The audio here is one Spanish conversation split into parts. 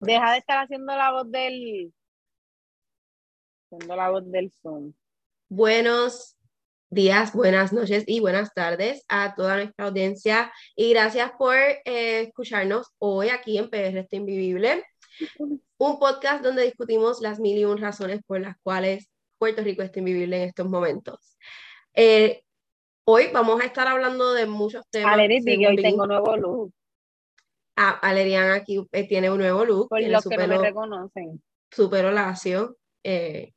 Deja de estar haciendo la voz del. Haciendo la voz del Zoom. Buenos días, buenas noches y buenas tardes a toda nuestra audiencia y gracias por eh, escucharnos hoy aquí en PR Esto Invivible, un podcast donde discutimos las mil y un razones por las cuales Puerto Rico está invivible en estos momentos. Eh, hoy vamos a estar hablando de muchos temas. Aleri, que hoy tengo nuevo look. Ah, Alerian aquí eh, tiene un nuevo look. Por los que no me reconocen. Su pelo lacio. Eh,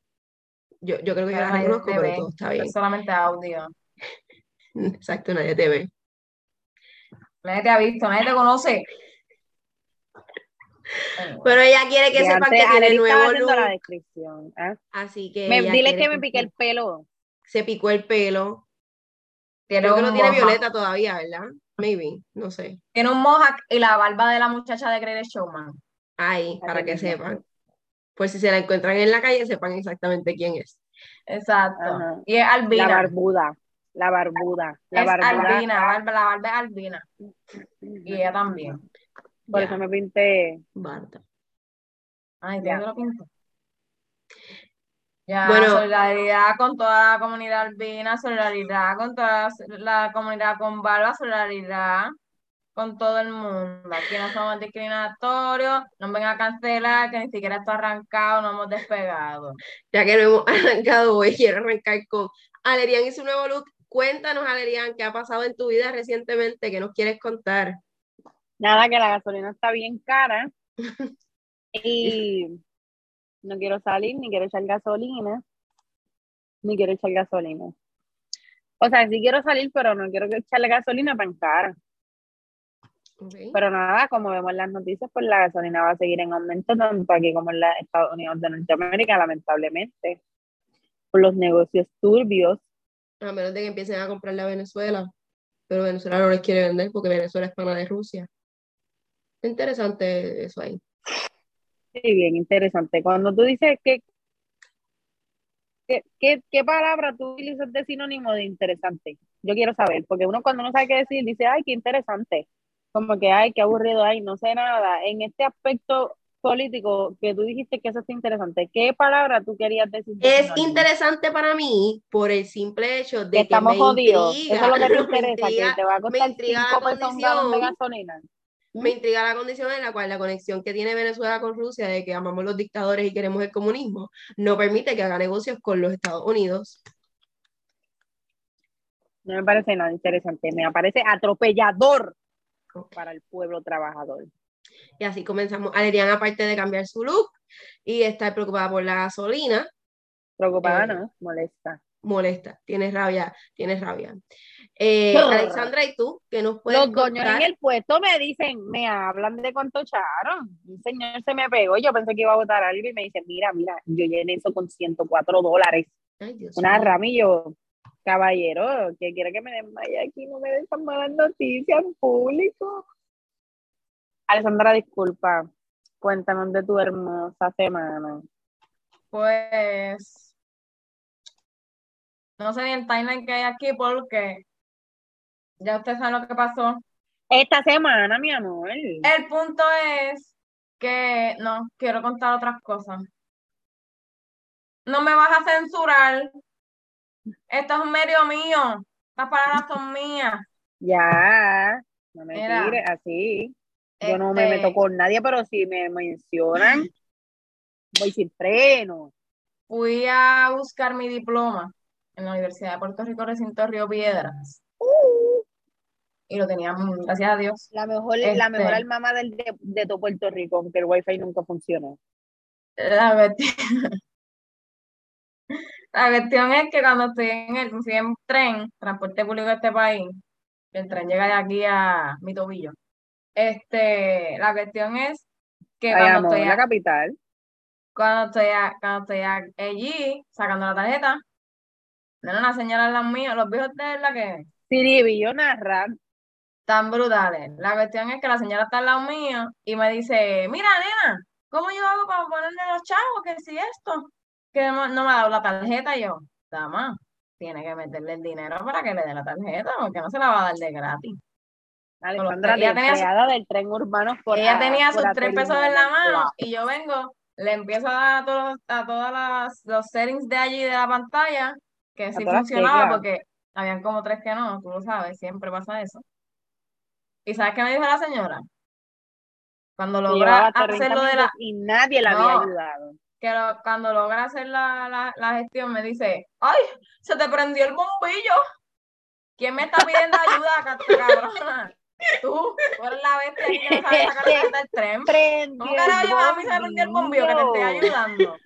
yo, yo, creo que yo la reconozco, pero todo está bien. Es solamente audio. Exacto, nadie te ve. Nadie te ha visto, nadie te conoce. Pero ella quiere que sepan que tiene nuevo look. la descripción. ¿eh? Así que. Me, dile que me pique el pelo. Se picó el pelo. Creo que no tiene violeta todavía, ¿verdad? Maybe, no sé. Tiene un mohawk y la barba de la muchacha de Great Showman. Ahí, para que sepan. Pues si se la encuentran en la calle, sepan exactamente quién es. Exacto. Y es albina. La barbuda. La barbuda. La es albina, la barba es albina. Y ella también. Por eso me pinté. Barta. Ay, ¿ya lo pinto? Ya, bueno, solidaridad con toda la comunidad albina, solidaridad con toda la comunidad con barba, solidaridad con todo el mundo. Aquí no somos discriminatorios, no vengan a cancelar, que ni siquiera está arrancado, no hemos despegado. Ya que no hemos arrancado hoy, quiero arrancar con Alerian y su nuevo look. Cuéntanos, Alerian, qué ha pasado en tu vida recientemente, qué nos quieres contar. Nada, que la gasolina está bien cara. y no quiero salir, ni quiero echar gasolina, ni quiero echar gasolina. O sea, sí quiero salir, pero no quiero echarle gasolina para cara. Pero nada, como vemos en las noticias, pues la gasolina va a seguir en aumento tanto aquí como en los Estados Unidos de Norteamérica, lamentablemente, por los negocios turbios. A menos de que empiecen a comprarle a Venezuela, pero Venezuela no les quiere vender porque Venezuela es pana de Rusia. Interesante eso ahí. Bien interesante. Cuando tú dices que, ¿qué, qué, palabra tú utilizas de sinónimo de interesante? Yo quiero saber, porque uno cuando no sabe qué decir dice, ay, qué interesante. Como que, ay, qué aburrido, ay, no sé nada. En este aspecto político que tú dijiste que eso es interesante, ¿qué palabra tú querías decir? es interesante para mí por el simple hecho de que, estamos me jodidos. Intriga, eso es lo que te interesa, que te va a costar intriga cinco pesos de gasolina. Me intriga la condición en la cual la conexión que tiene Venezuela con Rusia de que amamos los dictadores y queremos el comunismo no permite que haga negocios con los Estados Unidos. No me parece nada interesante, me parece atropellador para el pueblo trabajador. Y así comenzamos. Alerian, aparte de cambiar su look y estar preocupada por la gasolina. Preocupada, eh, no, molesta. Molesta, tienes rabia, tienes rabia. Eh, Alexandra, ¿y tú? que nos puedes Los dueños en el puesto me dicen, me hablan de cuánto echaron. Un señor se me pegó, yo pensé que iba a votar algo y me dice, mira, mira, yo llené eso con 104 dólares. Una ramillo, caballero, que quiere que me desmaye aquí, no me den tan malas noticias en público. Alexandra, disculpa, cuéntanos de tu hermosa semana. Pues, no sé ni el timeline que hay aquí porque ya usted sabe lo que pasó. Esta semana, mi amor. El punto es que no, quiero contar otras cosas. No me vas a censurar. Esto es un medio mío. Estas palabras son mías. Ya, no me tires así. Yo no me meto este con nadie, pero si me mencionan, voy sin freno. Fui a buscar mi diploma en la Universidad de Puerto Rico, recinto Río Piedras y lo teníamos, gracias a Dios. La mejor, la mejor este alma del de, de, todo Puerto Rico, aunque el wifi nunca funcionó. La cuestión, la cuestión es que cuando estoy en el en tren, transporte público de este país, el tren llega de aquí a mi tobillo. Este, la cuestión es que cuando estoy en la capital, cuando estoy, cuando estoy allí sacando la tarjeta, no una señora en las mías, los viejos de la que Siri yo narrar tan brutales. La cuestión es que la señora está al lado mío y me dice, mira, nena, ¿cómo yo hago para ponerle los chavos? Que si esto, que no, me ha dado la tarjeta, y yo, dama, tiene que meterle el dinero para que le dé la tarjeta, porque no se la va a dar de gratis. Alejandra, ella tenía del tren urbano por Ella tenía sus tres pesos en la mano y yo vengo, le empiezo a dar a todos a todas los settings de allí de la pantalla, que sí funcionaba porque habían como tres que no, tú lo sabes, siempre pasa eso. ¿Y sabes qué me dijo la señora? Cuando logra hacerlo de la... Y nadie la había ayudado. Que cuando logra hacer la, la, gestión me dice, ¡ay! Se te prendió el bombillo. ¿Quién me está pidiendo ayuda, cabrona? Tú, tú eres la bestia que no sabes sacar del tren. ¿Cómo carajo a mí se me prendió el bombillo que te estoy ayudando?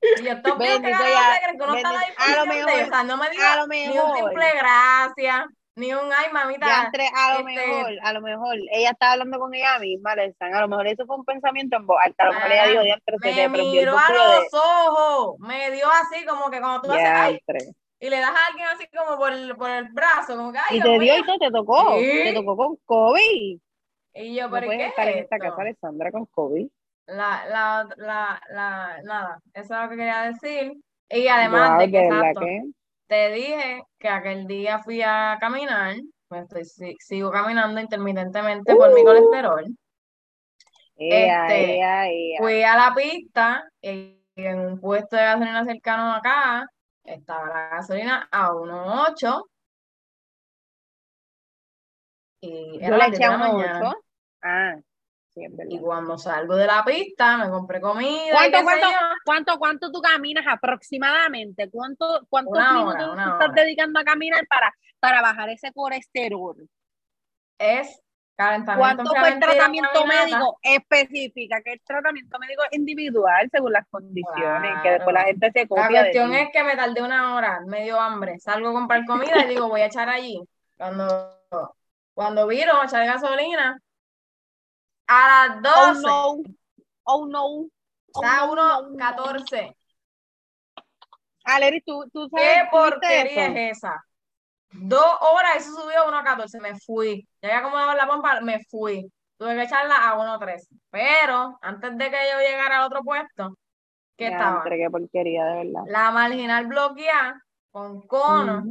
Y yo estoy bien que no está la a lo mejor, o sea, no me digas ni un simple gracias ni un ay, mamita. a lo este mejor, a lo mejor, ella estaba hablando con ella misma, a lo mejor eso fue un pensamiento en voz alta, a lo mejor ella dijo, diantre, se te prendió miró a los ojos, me dio así como que cuando tú haces, ay, y le das a alguien así como por el, por el brazo, como que, ay, Y te dio y todo, te tocó, te tocó con COVID. Y yo, ¿pero qué estar en esta casa, Alessandra, con COVID. La, la, la, la, nada, eso es lo que quería decir. Y además de que, exacto, te dije que aquel día fui a caminar, pues estoy, sigo caminando intermitentemente por mi uh. colesterol. este, Fui a la pista y en un puesto de gasolina cercano acá estaba la gasolina a 1.8 y era Yo le eché a 1.8. Ah. Y cuando salgo de la pista, me compré comida. ¿Cuánto, cuánto, cuánto, cuánto, tú caminas aproximadamente? ¿Cuánto, ¿Cuántos minutos estás dedicando a caminar para, para bajar ese colesterol? Es calentamiento. ¿Cuánto fue el tratamiento médico? Específica, que el tratamiento médico individual según las condiciones, que después la gente se copia. La cuestión es que me tardé una hora, medio hambre. Salgo a comprar comida y digo, voy a echar allí. Cuando, cuando viro, echar gasolina, a las 12. Oh no. Oh no. Oh, Está uno 14. Aleri, ¿tú, tú sabes ¿Qué porquería es esa? Dos horas, eso subió a 1.14. Me fui. Ya había acomodado la pompa, me fui. Tuve que echarla a 1.13. Pero antes de que yo llegara al otro puesto, ¿qué estaba? Qué porquería, de verdad. La marginal bloqueada con cono.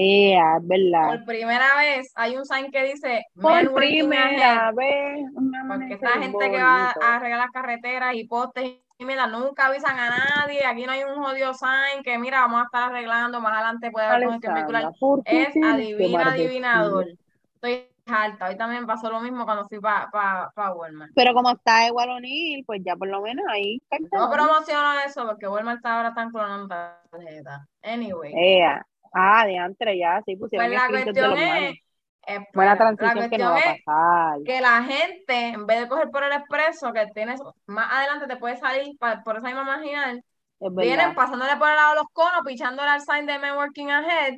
Yeah, es verdad. Por primera vez hay un sign que dice Por primera vez. Porque esta gente que va a arreglar las carreteras y postes y mira, nunca avisan a nadie. Aquí no hay un jodido sign que mira, vamos a estar arreglando. Más adelante puede haber congestión vehicular. Es adivina, adivinador. Estoy alta. Hoy también pasó lo mismo cuando fui para pa, pa Walmart. Pero como está igual O'Neill, pues ya por lo menos ahí. No promociono eso porque Walmart está ahora tan clonando tarjeta. Anyway. Ah, de antes ya, sí pusieron pues la cuestión es, eh, Buena transición que no va a pasar. Que la gente, en vez de coger por el expreso, que tienes más adelante te puede salir por esa misma marginal, vienen pasándole por el lado de los conos, pichándole al sign de Men Working Ahead.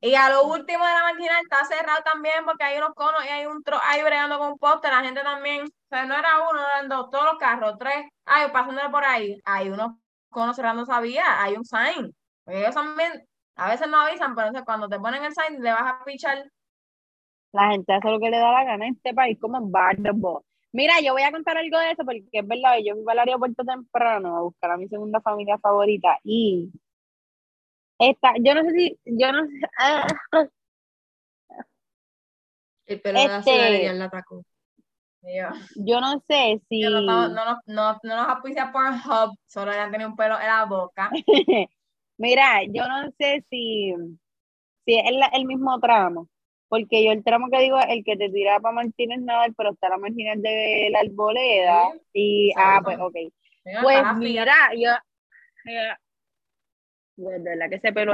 Y a lo último de la marginal está cerrado también porque hay unos conos y hay un tro ahí bregando con un poste. La gente también, o sea, no era uno, eran dos, todos los carros, tres, ay, pasándole por ahí. Hay unos conos cerrando esa vía, hay un sign. ellos también a veces no avisan, pero entonces cuando te ponen el sign le vas a pichar. La gente hace lo que le da la gana en este país, como en Barbo. Mira, yo voy a contar algo de eso porque es verdad, yo fui al aeropuerto temprano a buscar a mi segunda familia favorita y esta, yo no sé si, yo no sé, el pelo este, la atacó. Yo no sé si. no, no, no, no, no nos por Hub, solo ya tenía un pelo en la boca. Mira, yo no sé si, si es el, mismo tramo, porque yo el tramo que digo es el que te tira para Martínez Nadal, pero está la marginal de la arboleda. y, ah, pues, ok. Pues mira, yo, eh, pues, de verdad que ese pelo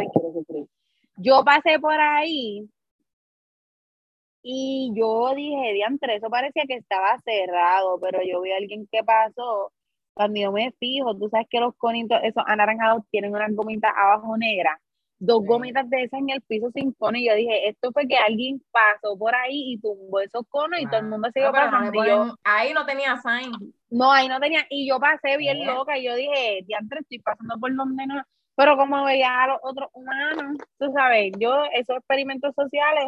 Yo pasé por ahí y yo dije, diantre, eso parecía que estaba cerrado, pero yo vi a alguien que pasó cuando yo me fijo, tú sabes que los conitos, esos anaranjados, tienen unas gomitas abajo negras, dos gomitas de esas en el piso sin cono, y yo dije, esto fue que alguien pasó por ahí y tumbó esos conos y todo el mundo se iba pasando. ahí no tenía sign. No, ahí no tenía, y yo pasé bien loca, y yo dije, diantre, estoy pasando por donde no, pero como veía a los otros humanos, tú sabes, yo esos experimentos sociales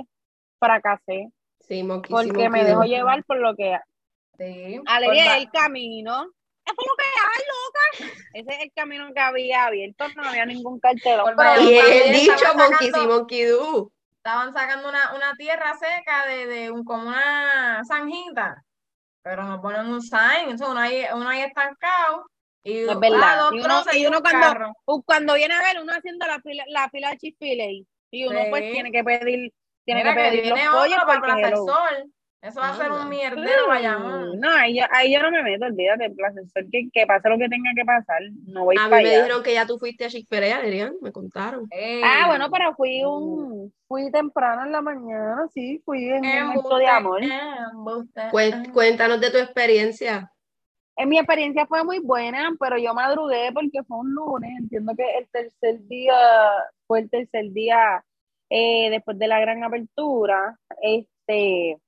fracasé. Sí, porque me dejo llevar por lo que... Sí, Alegría el camino eso es lo que hay, loca. Ese es el camino que había abierto, no había ningún cartel. Y el dicho Monkey Monkey estaban sacando una, una tierra seca de, de un, como una zanjita, pero no ponen un sign, eso uno ahí, uno ahí estancado. Y, es verdad. y uno, y uno cuando, cuando viene a ver, uno haciendo la fila, la fila de chick y uno pues tiene que pedir, tiene que pedir los pollos para el sol. Eso va a ser un mierdero, vayamos. No, ahí yo, ahí yo no me meto, olvídate, el profesor, que, que pase lo que tenga que pasar, no voy a para mí me dijeron que ya tú fuiste a Chick-fil-A, Adrián, me contaron. Ah, bueno, pero fui un, fui temprano en la mañana, sí, fui en un momento de amor. Cuéntanos de tu experiencia. En mi experiencia fue muy buena, pero yo madrugué porque fue un lunes, entiendo que el tercer día, fue el tercer día eh, después de la gran apertura, este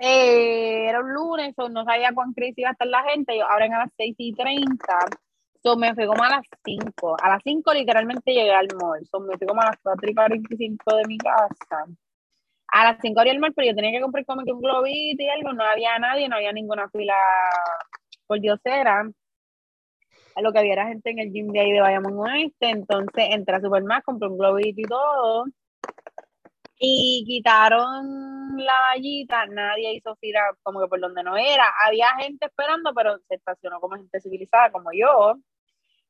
eh, era un lunes, o no sabía cuán crazy iba a estar la gente, yo abren a las 6 y 30, so me fui como a las 5, a las 5 literalmente llegué al mall, so me fui como a las 4 y 45 de mi casa, a las 5 abrí el mall, pero yo tenía que comprar como que un globito y algo, no había nadie, no había ninguna fila por diosera, a lo que había era gente en el gym de ahí de Bayamón Oeste, entonces entré a Superman, compré un globito y todo, y quitaron la vallita, nadie hizo fila como que por donde no era. Había gente esperando, pero se estacionó como gente civilizada como yo.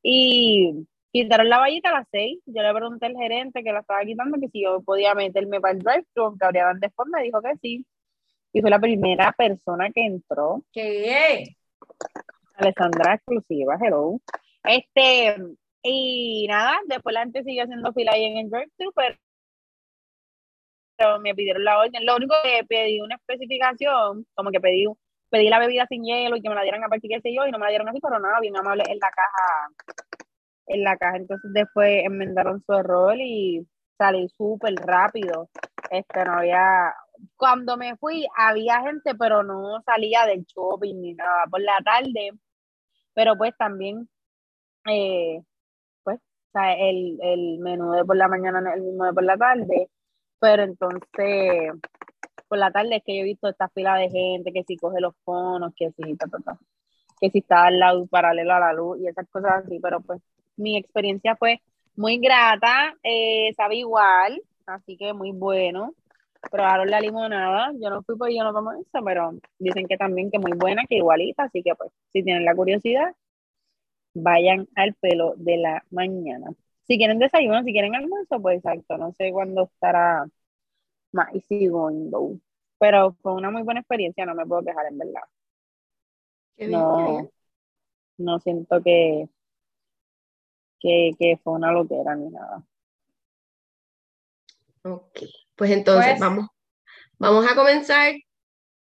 Y quitaron la vallita a las seis. Yo le pregunté al gerente que la estaba quitando que si yo podía meterme para el drive-thru, aunque habría después me dijo que sí. Y fue la primera persona que entró. ¿Qué? Alessandra exclusiva, hello. Este, y nada, después la gente siguió haciendo fila ahí en el drive-thru, pero me pidieron la orden. Lo único que pedí una especificación, como que pedí, pedí la bebida sin hielo y que me la dieran a partir de yo y no me la dieron así, pero nada, bien amable en la caja. En la caja, entonces después enmendaron su error y salí súper rápido. Este, no había, cuando me fui había gente, pero no salía del shopping ni nada por la tarde. Pero pues también, eh, pues, o sea, el, el menú de por la mañana el mismo de por la tarde pero entonces, por la tarde es que yo he visto esta fila de gente que si coge los fonos, que si, que si está al lado paralelo a la luz y esas cosas así, pero pues mi experiencia fue muy grata, eh, sabe igual, así que muy bueno. Probaron la limonada, yo no fui porque yo no tomo eso, pero dicen que también que muy buena, que igualita, así que pues si tienen la curiosidad, vayan al pelo de la mañana. Si quieren desayuno, si quieren almuerzo, pues exacto, no sé cuándo estará más segundo. Pero fue una muy buena experiencia, no me puedo quejar en verdad. no, no siento que, que, fue una loquera ni nada. Ok, pues entonces pues vamos, vamos a comenzar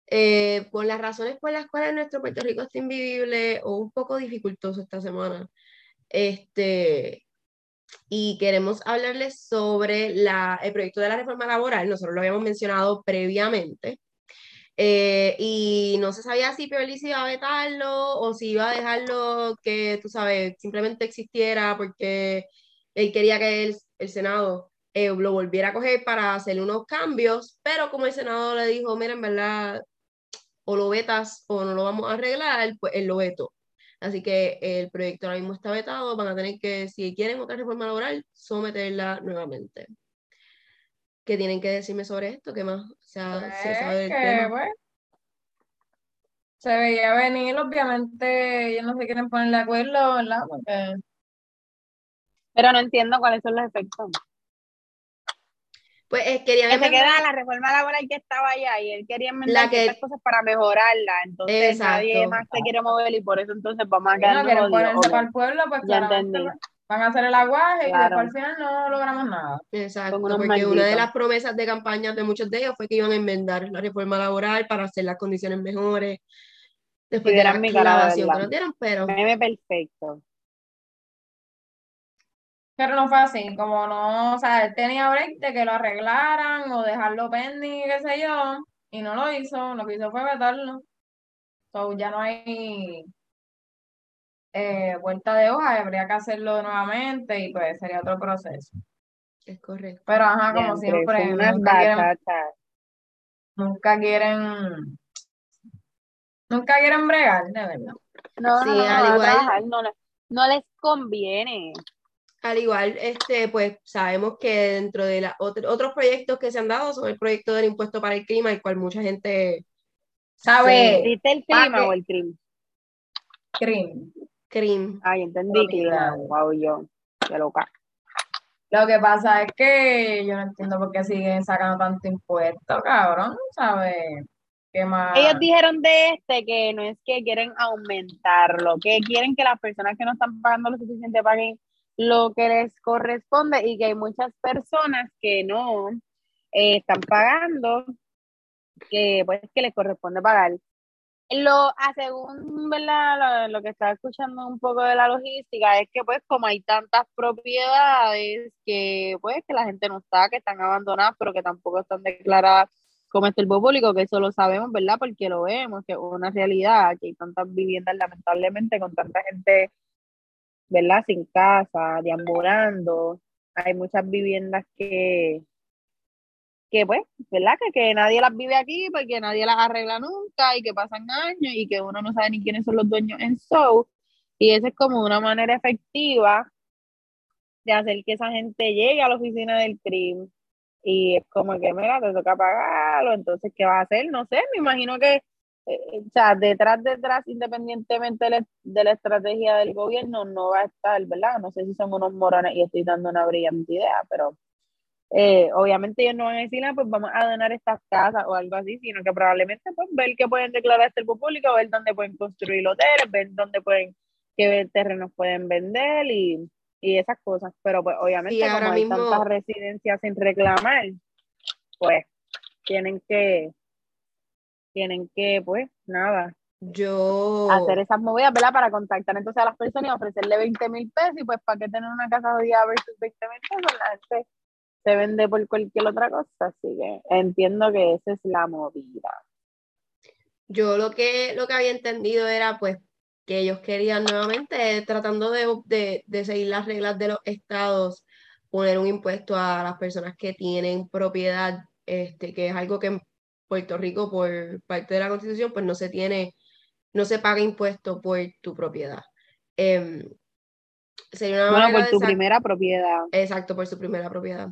eh, por las razones por las cuales nuestro Puerto Rico está invivible o un poco dificultoso esta semana. Este, y queremos hablarles sobre el proyecto de la reforma laboral. Nosotros lo habíamos mencionado previamente. Eh, y no se sabía si Pierluisi iba a vetarlo o si iba a dejarlo que, tú sabes, simplemente existiera porque él quería que el, el Senado eh, lo volviera a coger para hacer unos cambios, pero como el Senado le dijo, mira, en verdad, o lo vetas o no lo vamos a arreglar, pues él lo vetó. Así que el proyecto ahora mismo está vetado, van a tener que, si quieren otra reforma laboral, someterla nuevamente. ¿Qué tienen que decirme sobre esto? ¿Qué más? O sea, pues se sabe tema. se veía venir, obviamente, ellos no se quieren poner de acuerdo, ¿verdad? Porque... Pero no entiendo cuáles son los efectos. Pues eh, quería que se queda la reforma laboral que estaba allá y él quería enmendar que... cosas para mejorarla. Entonces nadie más se quiere mover y por eso entonces vamos a quedar. No ponerse para el pueblo, pues ya entendí. Van a hacer el aguaje y después al final no logramos nada. Exacto, porque una de las promesas de campaña de muchos de ellos fue que iban a enmendar la reforma laboral para hacer las condiciones mejores. Después de la nos dieron, pero... Meme perfecto. Pero no fue así, como no, o sea, él tenía break de que lo arreglaran o dejarlo pending, qué sé yo, y no lo hizo, lo que hizo fue vetarlo. So, ya no hay eh, vuelta de hoja, habría que hacerlo nuevamente y pues sería otro proceso. Es correcto. Pero ajá, como siempre, nunca quieren, nunca quieren, nunca quieren bregar, de verdad. No, sí, no, al igual, no, no les conviene. Al igual, este, pues sabemos que dentro de la, otros proyectos que se han dado son el proyecto del impuesto para el clima, el cual mucha gente sabe. ¿Viste el clima o el crimen? Crimen. Crimen. Ay, entendí clima. Wow, yo. Qué loca. Lo que pasa es que yo no entiendo por qué siguen sacando tanto impuesto, cabrón, ¿sabes? Ellos dijeron de este que no es que quieren aumentarlo, que quieren que las personas que no están pagando lo suficiente paguen lo que les corresponde y que hay muchas personas que no eh, están pagando, que pues que les corresponde pagar. Lo, a según ¿verdad? Lo, que estaba escuchando un poco de la logística es que pues como hay tantas propiedades que pues que la gente no está, que están abandonadas pero que tampoco están declaradas como el público, que eso lo sabemos, ¿verdad? Porque lo vemos, que es una realidad, que hay tantas viviendas lamentablemente con tanta gente, ¿verdad? Sin casa, deambulando. Hay muchas viviendas que, que pues, ¿verdad? Que, que nadie las vive aquí porque nadie las arregla nunca y que pasan años y que uno no sabe ni quiénes son los dueños en show. Y esa es como una manera efectiva de hacer que esa gente llegue a la oficina del crimen y es como que, mira, te toca pagarlo, entonces, ¿qué vas a hacer? No sé, me imagino que, eh, o sea, detrás, detrás, independientemente de la, estrategia del gobierno, no va a estar, ¿verdad? No sé si son unos morones y estoy dando una brillante idea, pero eh, obviamente ellos no van a decir, ah, pues vamos a donar estas casas o algo así, sino que probablemente pues ver qué pueden declarar este público, ver dónde pueden construir hoteles, ver dónde pueden, qué terrenos pueden vender y y esas cosas, pero pues obviamente como hay tantas residencias sin reclamar, pues tienen que, tienen que, pues nada, yo hacer esas movidas, ¿verdad? Para contactar entonces a las personas y ofrecerle 20 mil pesos y pues para qué tener una casa jodida versus 20 mil pesos, la gente se vende por cualquier otra cosa, así que entiendo que esa es la movida. Yo lo que, lo que había entendido era pues que ellos querían nuevamente, tratando de, de, seguir las reglas de los estados, poner un impuesto a las personas que tienen propiedad, este, que es algo que Puerto Rico, por parte de la Constitución, pues no se tiene, no se paga impuesto por tu propiedad. Em, sería una bueno, por tu primera propiedad. Exacto, por su primera propiedad.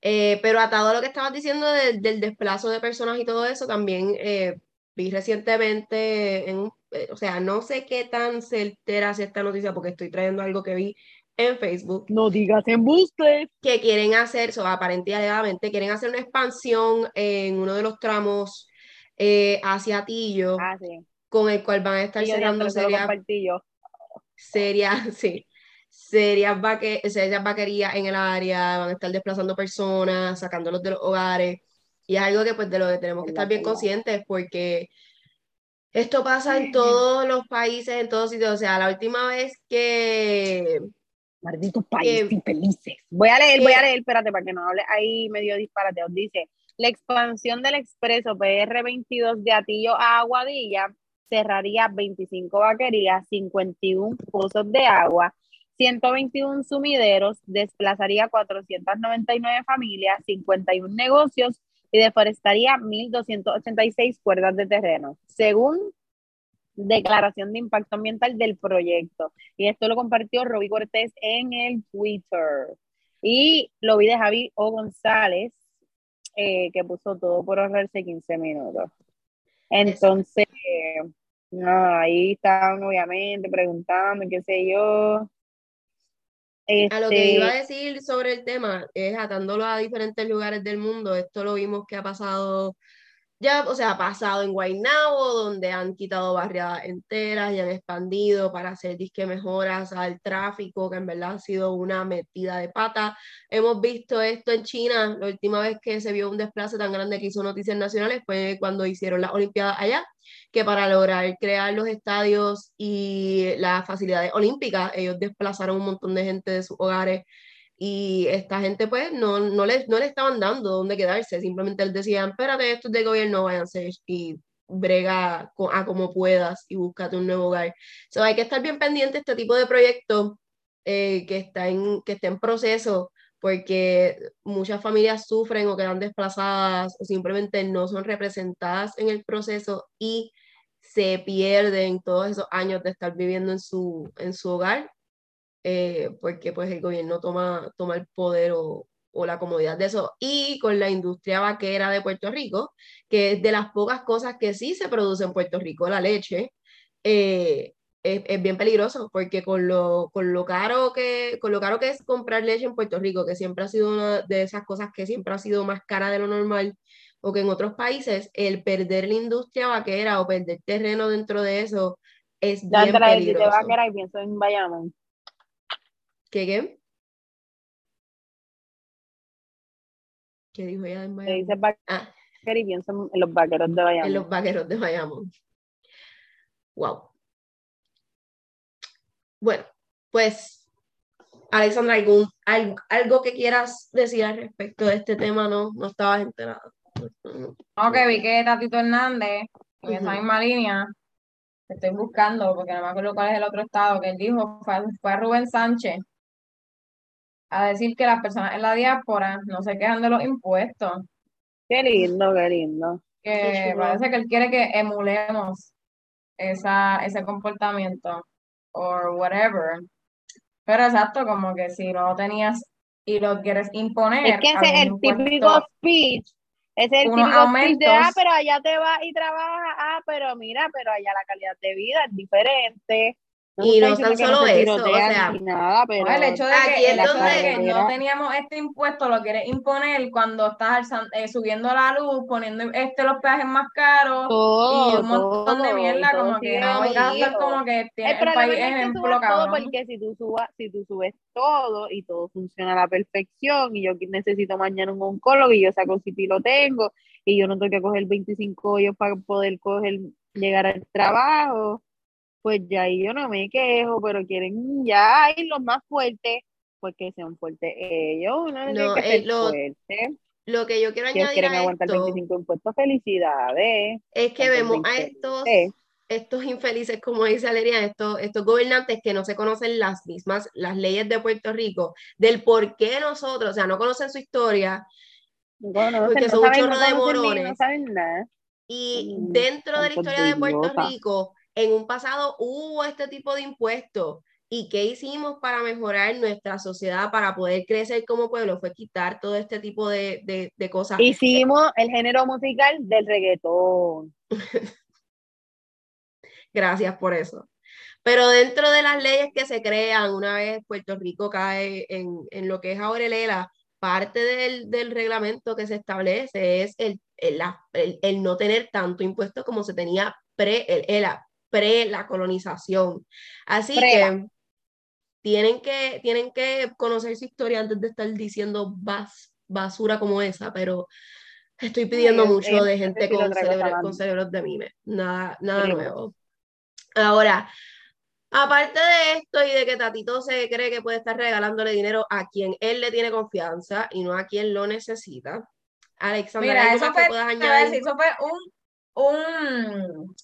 Eh, pero atado a lo que estabas diciendo del desplazo de personas y todo eso, también eh, vi recientemente en eh, o sea, no sé qué tan certera es esta noticia porque estoy trayendo algo que vi en Facebook. No digas embuste. Que quieren hacer, so, aparentemente quieren hacer una expansión en uno de los tramos eh, hacia Tillo, ah, sí. con el cual van a estar cerrando serias, serias, sí, serias, vaque, serias vaquerías en el área, van a estar desplazando personas, sacándolos de los hogares. Y es algo que pues de lo que tenemos que estar bien conscientes porque esto pasa en todos los países, en todos sitios. O sea, la última vez que. Malditos países infelices. Voy a leer, voy a leer, espérate, para que no hable ahí medio disparate. Dice: la expansión del expreso PR22 de Atillo a Aguadilla cerraría 25 vaquerías, 51 pozos de agua, 121 sumideros, desplazaría 499 familias, 51 negocios y deforestaría 1.286 cuerdas de terreno, según declaración de impacto ambiental del proyecto. Y esto lo compartió Roby Cortés en el Twitter. Y lo vi de Javi O. González, eh, que puso todo por ahorrarse 15 minutos. Entonces, ahí estaban obviamente preguntando, qué sé yo, a lo que iba a este decir sobre el tema es atándolo a diferentes lugares del mundo. Esto lo vimos que ha pasado ya, o sea, ha pasado en Guaynabo, donde han quitado barriadas enteras y han expandido para hacer disque mejoras al tráfico, que en verdad ha sido una metida de pata. Hemos visto esto en China, la última vez que se vio un desplace tan grande que hizo Noticias Nacionales fue cuando hicieron las Olimpiadas allá que para lograr crear los estadios y las facilidades olímpicas, ellos desplazaron un montón de gente de sus hogares y esta gente pues no, no, les, no le estaban dando dónde quedarse, simplemente les decían, espérate, esto es de gobierno, váyanse y brega a como puedas y búscate un nuevo hogar. So, hay que estar bien pendiente de este tipo de proyectos eh, que, está en, que está en proceso porque muchas familias sufren o quedan desplazadas o simplemente no son representadas en el proceso y se pierden todos esos años de estar viviendo en su, en su hogar eh, porque pues el gobierno toma, toma el poder o, o la comodidad de eso. Y con la industria vaquera de Puerto Rico, que es de las pocas cosas que sí se produce en Puerto Rico, la leche, eh, es, es, bien peligroso, porque con lo, con, lo caro que, con lo caro que es comprar leche en Puerto Rico, que siempre ha sido una de esas cosas que siempre ha sido más cara de lo normal, o que en otros países, el perder la industria vaquera o perder terreno dentro de eso es bien peligroso. vaquera y pienso en Bayamón. ¿Qué qué? ¿Qué dijo ella en Bayamón? dice ah. y pienso en los vaqueros de Bayamón. En los vaqueros de Bayamón. Wow. Bueno, pues, Alexandra, ¿algún, algo, que quieras decir al respecto de este tema? No, no estabas enterada. Ok, vi que Tatito Hernández, en esa misma línea, estoy buscando, porque no me acuerdo cuál es el otro estado, que él dijo, fue, fue Rubén Sánchez, a decir que las personas en la diáspora no se quejan de los impuestos. Qué lindo, qué lindo. Que parece que él quiere que emulemos esa, ese comportamiento o whatever. Pero exacto, como que si no tenías y lo quieres imponer. Es que ese es el típico speech. Ese es el típico speech de, ah, pero allá te vas y trabajas, ah, pero mira, pero allá la calidad de vida es diferente y no tan solo eso, o sea, nada, pero el hecho de que, no teníamos este impuesto lo quieres imponer cuando estás eh, subiendo la luz, poniendo este los peajes más caros y un montón de mierda como que no como que tiene el, el país ejemplo todo porque si tú subas, si tú subes todo y todo funciona a la perfección y yo necesito mañana un oncólogo y yo saco si lo tengo y yo no tengo que coger 25 hoyos para poder coger llegar al trabajo pues ya yo no me quejo, pero quieren ya ir los más fuertes, porque sean fuertes ellos, no, no que eh, lo, fuerte. lo que yo quiero añadir quieren aguantar 25 impuestos, felicidades. Es que vemos a estos, estos infelices, como dice Aleria, estos, estos gobernantes que no se conocen las mismas, las leyes de Puerto Rico, del por qué nosotros, o sea, no conocen su historia, porque son un chorro de morones. Y dentro de la historia de Puerto Rico, en un pasado hubo este tipo de impuestos. ¿Y qué hicimos para mejorar nuestra sociedad, para poder crecer como pueblo? Fue quitar todo este tipo de, de, de cosas. Hicimos el género musical del reggaetón. Gracias por eso. Pero dentro de las leyes que se crean, una vez Puerto Rico cae en, en lo que es Aurelela, parte del, del, reglamento que se establece es el, el, el, no tener tanto impuesto como se tenía pre, el, pre la colonización. Así que tienen, que tienen que conocer su historia antes de estar diciendo basura como esa, pero estoy pidiendo mucho de gente con, con, cerebros de mime. Nada, nada nuevo. Ahora, aparte de esto y de que Tatito se cree que puede estar regalándole dinero a quien él le tiene confianza y no a quien lo necesita, Alexandra, eso fue, eso fue un, un,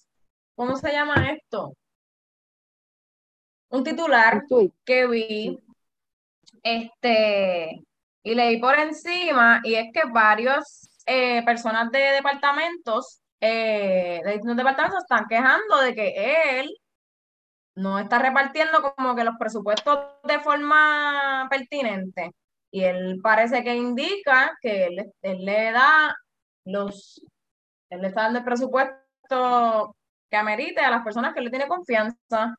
¿cómo se llama esto? Un titular que vi, este, y leí por encima, y es que varios eh, personas de departamentos, eh, de distintos departamentos, están quejando de que él no está repartiendo como que los presupuestos de forma pertinente. Y él parece que indica que él, él le da los, él le está dando el presupuesto que amerite a las personas que le tiene confianza,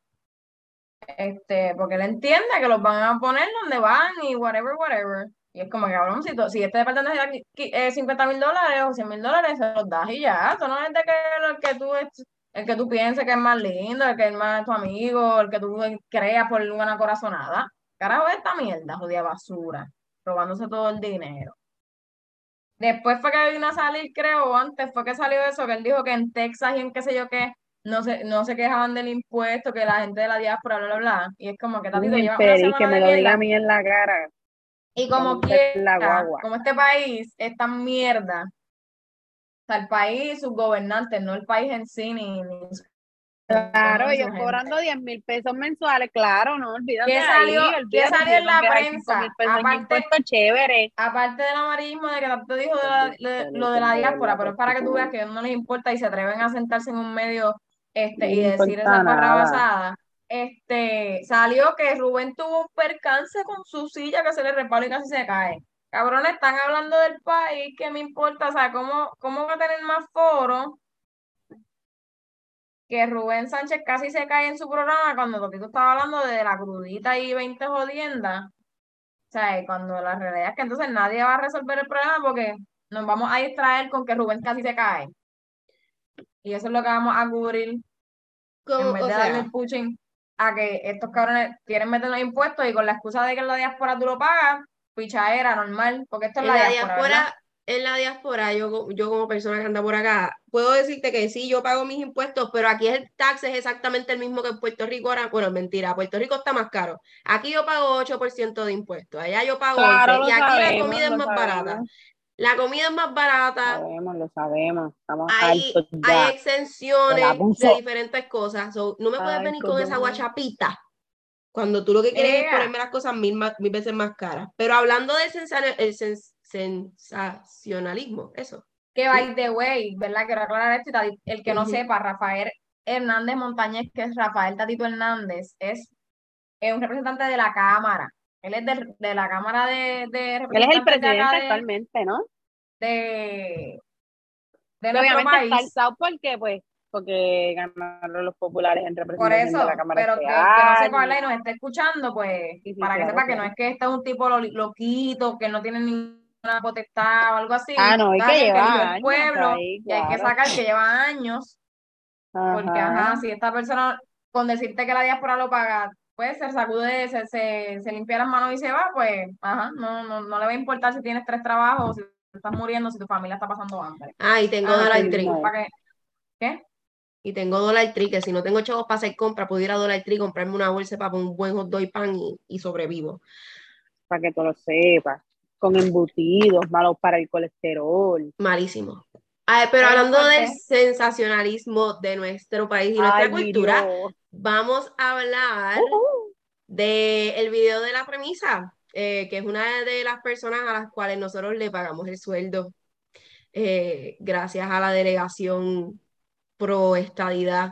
este, porque él entiende que los van a poner donde van y whatever, whatever. Y es como que, hablamos, si, este departamento es 50 mil dólares o 100 mil dólares, se los das y ya. Esto no es de que el que tú, el que tú pienses que es más lindo, el que es más tu amigo, el que tú creas por una corazonada. Carajo, esta mierda, jodida basura, robándose todo el dinero. Después fue que vino a salir, creo, antes fue que salió eso, que él dijo que en Texas y en qué sé yo qué, no se, no se quejaban del impuesto, que la gente de la diáspora, bla, bla, bla. Y es como que Tatito lleva una que me lo diga a mí en la cara. Y como que como este país es tan mierda, o sea, el país, sus gobernantes, no el país en sí, ni, ni Claro, ellos cobrando 10 mil pesos mensuales, claro, no olvídate. ¿Qué salió, ¿qué salió en la prensa? Aparte, chévere. aparte del amarillismo de que tanto dijo de lo de la diáspora, pero es para que tú veas que no les importa y se atreven a sentarse en un medio este, y decir esa barra basada. este, salió que Rubén tuvo un percance con su silla que se le resbaló y casi se cae. Cabrones, están hablando del país, ¿qué me importa? O sea, ¿cómo, cómo va a tener más foro que Rubén Sánchez casi se cae en su programa cuando Totito estaba hablando de la crudita y 20 jodiendas? O sea, cuando la realidad es que entonces nadie va a resolver el problema porque nos vamos a distraer con que Rubén casi se cae. Y eso es lo que vamos a cubrir. En vez de darle el pushing a que estos cabrones quieren meter los impuestos y con la excusa de que en la diáspora tú lo pagas, era normal, porque esto es la, diáspora. en la diáspora, yo, yo como persona que anda por acá, puedo decirte que sí, yo pago mis impuestos, pero aquí el tax es exactamente el mismo que en Puerto Rico. Ahora, bueno, mentira, Puerto Rico está más caro. Aquí yo pago 8% de impuestos, allá yo pago y aquí la comida es más barata. La comida es más barata. Lo sabemos, lo sabemos. hay, hay exenciones de diferentes cosas. no me puedes venir con esa guachapita cuando tú lo que quieres es ponerme las cosas mil, mil veces más caras. Pero hablando del el sensacionalismo, eso. Que by the way, ¿verdad? Quiero aclarar esto. El que no sepa, Rafael Hernández Montañez, que es Rafael Tatito Hernández, es, es un representante de la Cámara. Él es de, de la Cámara de, de Él es el presidente actualmente, ¿no? De, de nuestro país. Porque, pues, porque ganaron los populares en representación de la Cámara pero que, que, no sepa y nos esté escuchando, pues, para que sepa que no es que este es un tipo loquito, que no tiene ninguna potestad o algo así. Ah, no, hay que llevar el pueblo y hay que sacar que lleva años. Porque, ajá, si esta persona, con decirte que la diáspora lo paga, pues se sacude, se, se, se limpia las manos y se va, pues, ajá, no, no, no le va a importar si tienes tres trabajos, si estás muriendo, si tu familia está pasando hambre. Ah, y tengo ah, dólar ¿Qué? y tengo Dollar Tree, que si no tengo chavos para hacer compra, pudiera Dollar Tree comprarme una bolsa para un buen hot dog y pan y, sobrevivo. Para que tú lo sepas. Con embutidos, malos para el colesterol. Malísimo. pero hablando del sensacionalismo de nuestro país y nuestra cultura, vamos a hablar uh-huh. del video de la premisa, eh, que es una de las personas a las cuales nosotros le pagamos el sueldo eh, gracias a la delegación pro estadidad.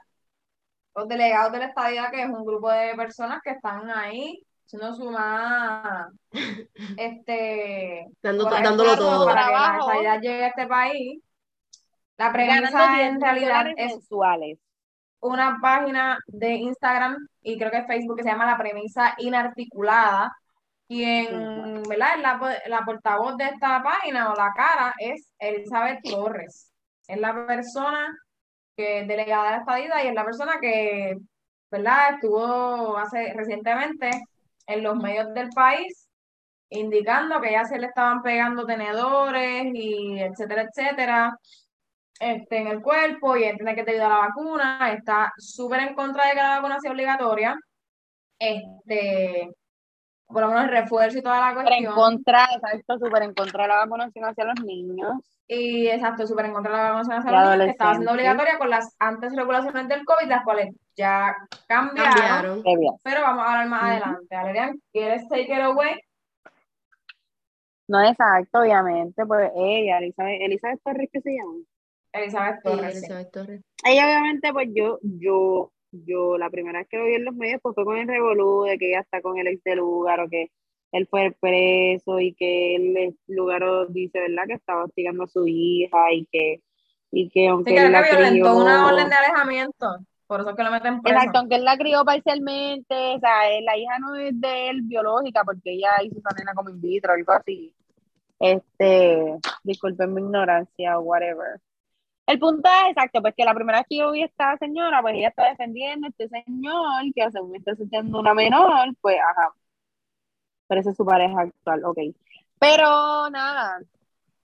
Los delegados de la estadidad, que es un grupo de personas que están ahí siendo su más este dándolo todo para que la estadidad llegue a este país. La premisa en realidad es una página de Instagram y creo que Facebook que se llama La Premisa Inarticulada. Quien, ¿verdad? La, la portavoz de esta página o la cara es Elizabeth Torres. Es la persona que es delegada de la estadía y es la persona que, ¿verdad? Estuvo hace recientemente en los medios del país indicando que ya se le estaban pegando tenedores y etcétera, etcétera, este, en el cuerpo y entiende que te ayuda la vacuna, está súper en contra de que la vacuna sea obligatoria, este, por lo menos el refuerzo y toda la cuestión. en contra, exacto, súper en contra de la vacunación hacia los niños. Y exacto, súper en contra de la vacunación hacia los niños, que estaba siendo obligatoria con las antes regulaciones del COVID, las cuales ya cambiaron. Pero vamos a hablar más adelante. Alerian, ¿quieres take it away? No, exacto, obviamente, pues ella, Elizabeth, Elizabeth Torres, ¿qué se llama? Elizabeth Torres. Elizabeth Torres. Ella obviamente, pues yo, yo yo la primera vez que lo vi en los medios pues fue con el revolú de que ella está con el ex de lugar o que él fue preso y que el lugar dice, ¿verdad? Que estaba hostigando a su hija y que, y que aunque él la crió, una orden de alejamiento, por eso es que lo meten preso. Exacto, aunque él la crió parcialmente, o sea, la hija no es de él biológica porque ella hizo esa nena como in vitro, algo así. Este, disculpen mi ignorancia o whatever. El punto es exacto, pues que la primera vez que yo vi a esta señora, pues ella está defendiendo a este señor que según está sucediendo una menor, pues ajá, parece su pareja actual, ok. Pero nada,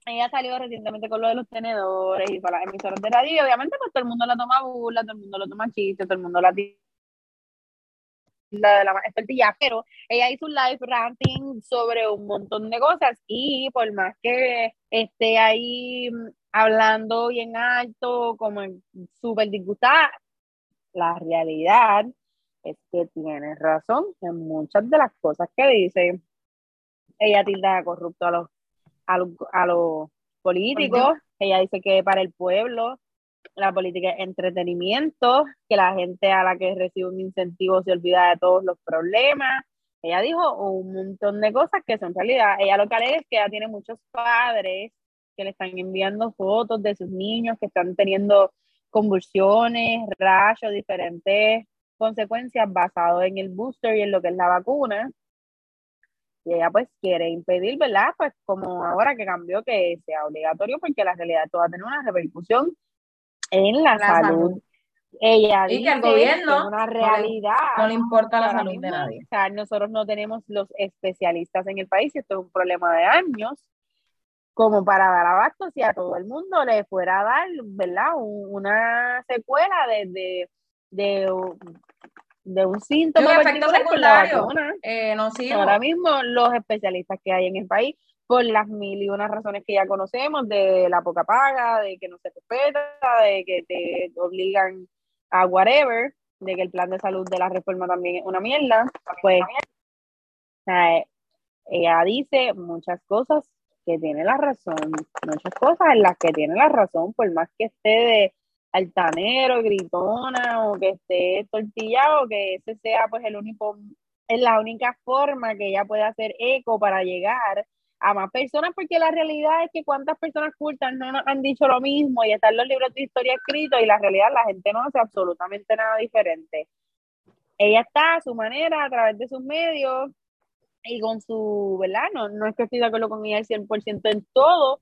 ella salió recientemente con lo de los tenedores y para las emisoras de radio y obviamente pues todo el mundo la toma burla, todo el mundo lo toma chiste, todo el mundo la la de la expertilla, pero ella hizo un live ranting sobre un montón de cosas y por más que esté ahí hablando bien alto, como súper disgustada. La realidad es que tiene razón en muchas de las cosas que dice. Ella tilda de corrupto a los, a los, políticos. Ella dice que para el pueblo la política de entretenimiento, que la gente a la que recibe un incentivo se olvida de todos los problemas. Ella dijo un montón de cosas que son realidad. Ella lo que alega es que ella tiene muchos padres que le están enviando fotos de sus niños que están teniendo convulsiones, rayos, diferentes consecuencias basadas en el booster y en lo que es la vacuna. Y ella pues quiere impedir, ¿verdad? Pues como ahora que cambió que sea obligatorio porque la realidad todo va a tener una repercusión en la, salud. Ella y que el gobierno una realidad. No le, importa la salud de nadie. O sea, nosotros no tenemos los especialistas en el país y esto es un problema de años como para dar abasto si a todo el mundo le fuera a dar, ¿verdad? una secuela de, de, de, un síntoma. Un efecto secundario. Eh, no Ahora mismo los especialistas que hay en el país, por las mil y unas razones que ya conocemos, de la poca paga, de que no se respeta, de que te obligan a whatever, de que el plan de salud de la reforma también es una mierda, pues ella dice muchas cosas que tiene la razón, muchas cosas en las que tiene la razón, por más que esté de altanero, gritona o que esté tortillado, que ese sea pues el único, es la única forma que ella puede hacer eco para llegar a más personas, porque la realidad es que cuántas personas cultas no han dicho lo mismo y están los libros de historia escritos y la realidad la gente no hace absolutamente nada diferente. Ella está a su manera, a través de sus medios, y con su, ¿verdad? No, no es que estoy de acuerdo con ella al 100% en todo,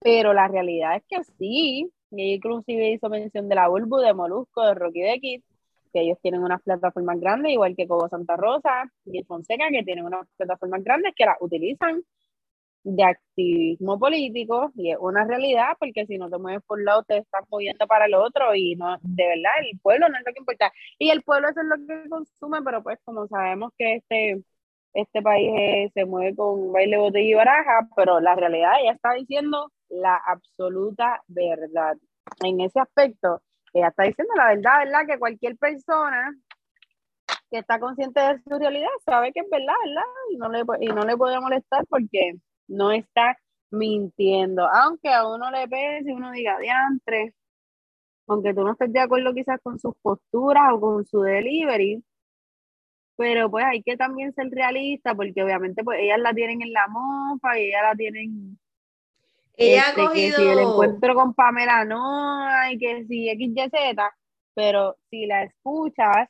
pero la realidad es que sí, y ella inclusive hizo mención de la Bulbu, de Molusco, de Rocky de que ellos tienen unas plataformas grandes, igual que Cobo Santa Rosa y el Fonseca, que tienen unas plataformas grandes que las utilizan de activismo político y es una realidad porque si no te mueves por un lado te estás moviendo para el otro y no de verdad el pueblo no es lo que importa y el pueblo eso es lo que consume pero pues como sabemos que este este país eh, se mueve con baile, botella y baraja, pero la realidad ella está diciendo la absoluta verdad. En ese aspecto, ella está diciendo la verdad, ¿verdad? Que cualquier persona que está consciente de su realidad sabe que es verdad, ¿verdad? Y no le, y no le puede molestar porque no está mintiendo. Aunque a uno le pese uno diga, diantre, aunque tú no estés de acuerdo quizás con sus posturas o con su delivery, pero pues hay que también ser realista porque obviamente pues ellas la tienen en la mofa y ellas la tienen ella ha cogido... Este, que si el encuentro con Pamela no hay que si XYZ pero si la escuchas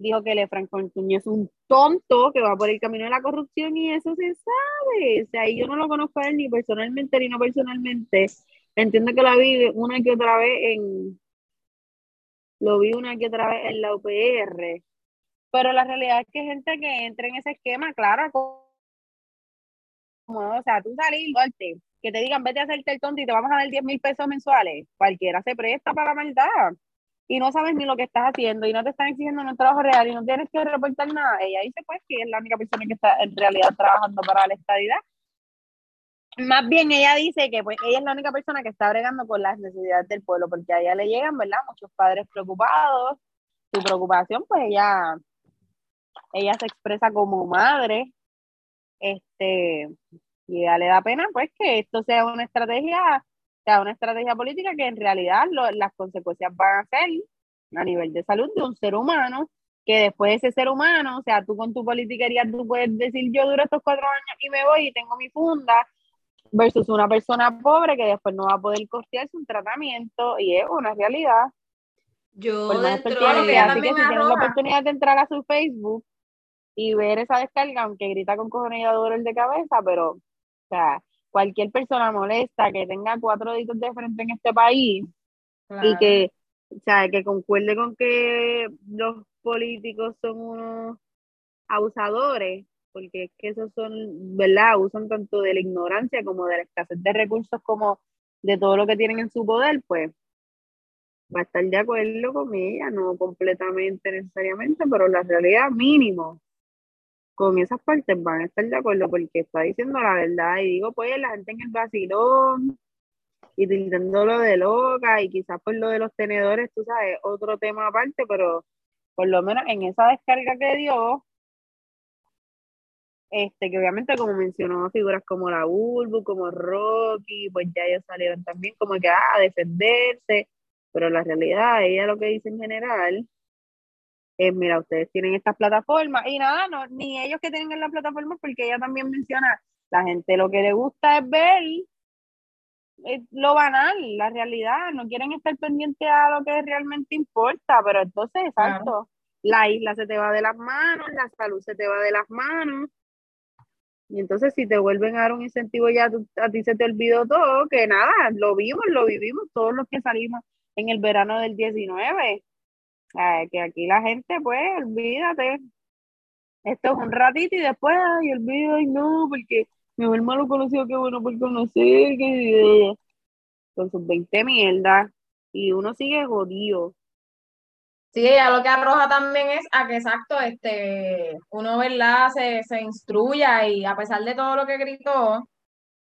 dijo que Franco Antonio es un tonto que va por el camino de la corrupción y eso se sabe. O sea yo no lo conozco a él ni personalmente ni no personalmente. Entiendo que la vi una que otra vez en lo vi una que otra vez en la UPR pero la realidad es que gente que entre en ese esquema, claro, como, o sea, tú salir, que te digan, vete a hacerte el tonto y te vamos a dar 10 mil pesos mensuales, cualquiera se presta para la maldad y no sabes ni lo que estás haciendo y no te están exigiendo un trabajo real y no tienes que reportar nada. Ella dice pues que es la única persona que está en realidad trabajando para la estadidad. Más bien ella dice que pues ella es la única persona que está bregando con las necesidades del pueblo, porque a ella le llegan, ¿verdad? Muchos padres preocupados, su preocupación pues ella ella se expresa como madre, este, y a le da pena pues que esto sea una estrategia, sea una estrategia política que en realidad las consecuencias van a ser a nivel de salud de un ser humano, que después ese ser humano, o sea, tú con tu politiquería, tú puedes decir yo duro estos cuatro años y me voy y tengo mi funda, versus una persona pobre que después no va a poder costearse un tratamiento y es una realidad. Yo dentro de así que si tienen la oportunidad de entrar a su Facebook y ver esa descarga, aunque grita con cojones y dolor de cabeza, pero, o sea, cualquier persona molesta que tenga cuatro deditos de frente en este país y que, o sea, que concuerde con que los políticos son unos abusadores, porque es que esos son, ¿verdad? Usan tanto de la ignorancia como de la escasez de recursos como de todo lo que tienen en su poder, pues va a estar de acuerdo con ella, no completamente necesariamente, pero la realidad mínimo con esas partes van a estar de acuerdo porque está diciendo la verdad y digo, pues la gente en el vacilón y lo de loca y quizás por lo de los tenedores, tú sabes, otro tema aparte, pero por lo menos en esa descarga que dio, este, que obviamente como mencionó figuras como la Bulbu, como Rocky, pues ya ellos salieron también como que ah, a defenderse, pero la realidad, ella lo que dice en general es, mira, ustedes tienen estas plataformas y nada, no, ni ellos que tienen en la plataforma, porque ella también menciona, la gente lo que le gusta es ver lo banal, la realidad, no quieren estar pendientes a lo que realmente importa, pero entonces, exacto, la isla se te va de las manos, la salud se te va de las manos, y entonces si te vuelven a dar un incentivo ya a ti se te olvidó todo, que nada, lo vimos, lo vivimos todos los que salimos en el verano del 19. que aquí la gente, pues, olvídate. Esto es un ratito y después, ay, olvido, ay, no, porque mi hermano conoció que bueno por conocer, que con sus 20 mierdas, y uno sigue jodido. Sí, ella lo que arroja también es a que exacto, este, uno, ¿verdad? Se, se instruya y a pesar de todo lo que gritó,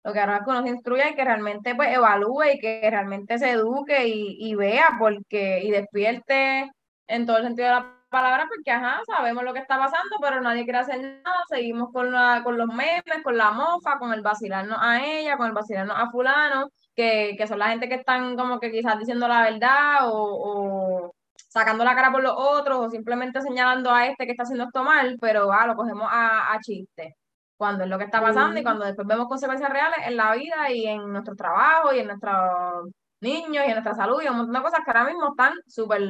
lo que arroja es que uno se instruya y que realmente pues evalúe y que realmente se eduque y, y vea porque, y despierte en todo el sentido de la palabra, porque ajá, sabemos lo que está pasando, pero nadie quiere hacer nada, seguimos con, la, con los memes, con la mofa, con el vacilarnos a ella, con el vacilarnos a fulano, que, que son la gente que están como que quizás diciendo la verdad o sacando la cara por los otros o simplemente señalando a este que está haciendo esto mal, pero ah, lo cogemos a, a chiste. Cuando es lo que está pasando y cuando después vemos consecuencias reales en la vida y en nuestro trabajo y en nuestros niños y en nuestra salud y un montón de cosas que ahora mismo están súper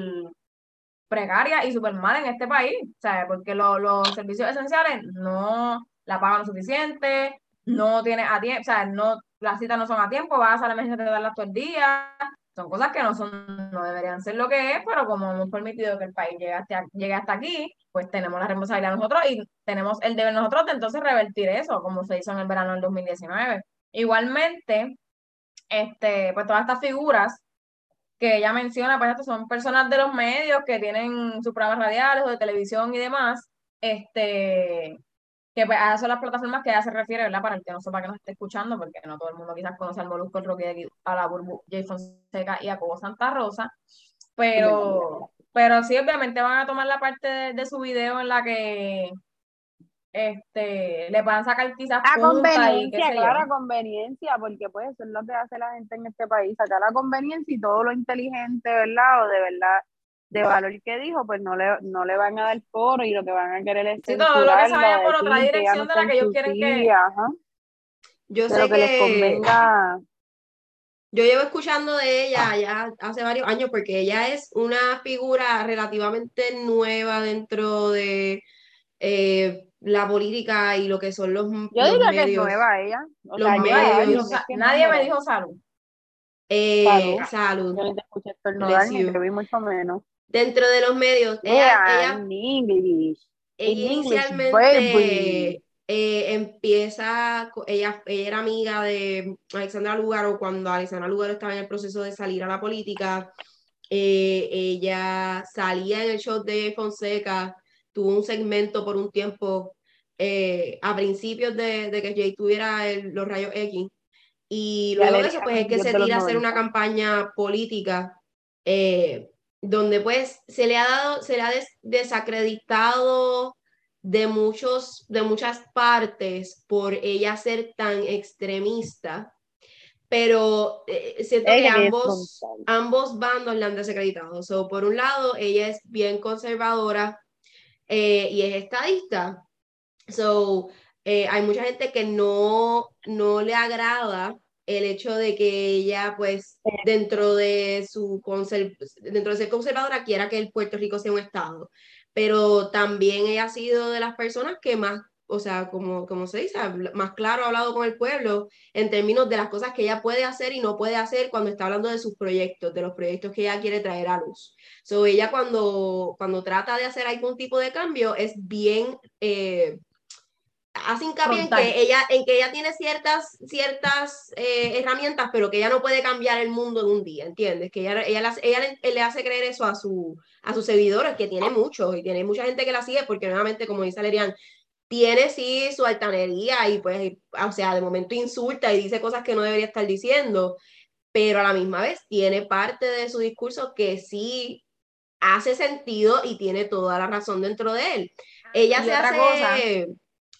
precarias y súper mal en este país, ¿sabes? Porque los servicios esenciales no la pagan lo suficiente, no tiene a tiempo, o sea, no, las citas no son a tiempo, vas a la emergencia de darlas todo el día, son cosas que no son, no deberían ser lo que es, pero como hemos permitido que el país llegue hasta, llegue hasta aquí, pues tenemos la responsabilidad nosotros y tenemos el deber nosotros de entonces revertir eso, como se hizo en el verano del 2019. Igualmente, este, pues todas estas figuras que ella menciona, pues estas son personas de los medios que tienen sus programas radiales o de televisión y demás, este, que pues, a son las plataformas que ella se refiere, ¿verdad? Para el que no sepa que nos esté escuchando, porque no todo el mundo quizás conoce al Molusco, el Rocky, a la Burbu, Jay Fonseca y a Cobo Santa Rosa, pero, pero sí, obviamente van a tomar la parte de, su video en la que este, le van a sacar quizás a conveniencia, claro, a conveniencia, porque pues eso es lo que hace la gente en este país, sacar la conveniencia y todo lo inteligente, ¿verdad? O de verdad de valor que dijo, pues no le, no le van a dar foro y lo que van a querer es sí, todo lo que se vaya por otra dirección de la que ellos quieren que... Yo sé que, les convenga... Yo llevo escuchando de ella ya hace varios años porque ella es una figura relativamente nueva dentro de eh, la política y lo que son los, Yo diría que es nueva ella. los medios. nadie me dijo salud. Eh, salud. Yo te escuché vi mucho menos dentro de los medios. Ella, inicialmente eh, empieza, ella, era amiga de Alexandra Lugaro cuando Alexandra Lugaro estaba en el proceso de salir a la política. Eh, ella salía en el show de Fonseca, tuvo un segmento por un tiempo eh, a principios de, de, que Jay tuviera los rayos X. Y luego de eso, pues es que se tira a hacer una campaña política donde pues se le ha dado, se le ha desacreditado de, muchos, de muchas partes por ella ser tan extremista, pero eh, siento que ambos, ambos bandos la han desacreditado. So, por un lado, ella es bien conservadora eh, y es estadista. So, eh, hay mucha gente que no, no le agrada el hecho de que ella, pues, dentro de su dentro de ser conservadora, quiera que el Puerto Rico sea un estado. Pero también ella ha sido de las personas que más, o sea, como, como se dice, más claro ha hablado con el pueblo en términos de las cosas que ella puede hacer y no puede hacer cuando está hablando de sus proyectos, de los proyectos que ella quiere traer a luz. So, ella cuando, cuando trata de hacer algún tipo de cambio es bien... Eh, hace hincapié en que, ella, en que ella tiene ciertas, ciertas eh, herramientas, pero que ella no puede cambiar el mundo de un día, ¿entiendes? Que ella, ella, le, hace creer eso a, su, a sus seguidores, que tiene muchos, y tiene mucha gente que la sigue, porque nuevamente, como dice Lerian, tiene sí su altanería y pues, o sea, de momento insulta y dice cosas que no debería estar diciendo, pero a la misma vez tiene parte de su discurso que sí hace sentido y tiene toda la razón dentro de él. Ella se hace...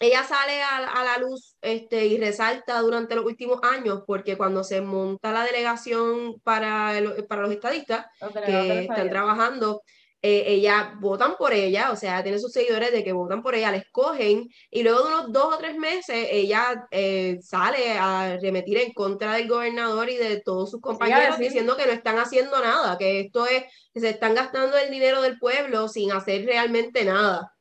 ella sale a, la luz este, y resalta durante los últimos años, porque cuando se monta la delegación para, para los estadistas que están trabajando, eh, ella votan por ella, o sea, tiene sus seguidores de que votan por ella, la escogen, y luego de unos dos o tres meses ella eh, sale a remitir en contra del gobernador y de todos sus compañeros diciendo que no están haciendo nada, que esto es, que se están gastando el dinero del pueblo sin hacer realmente nada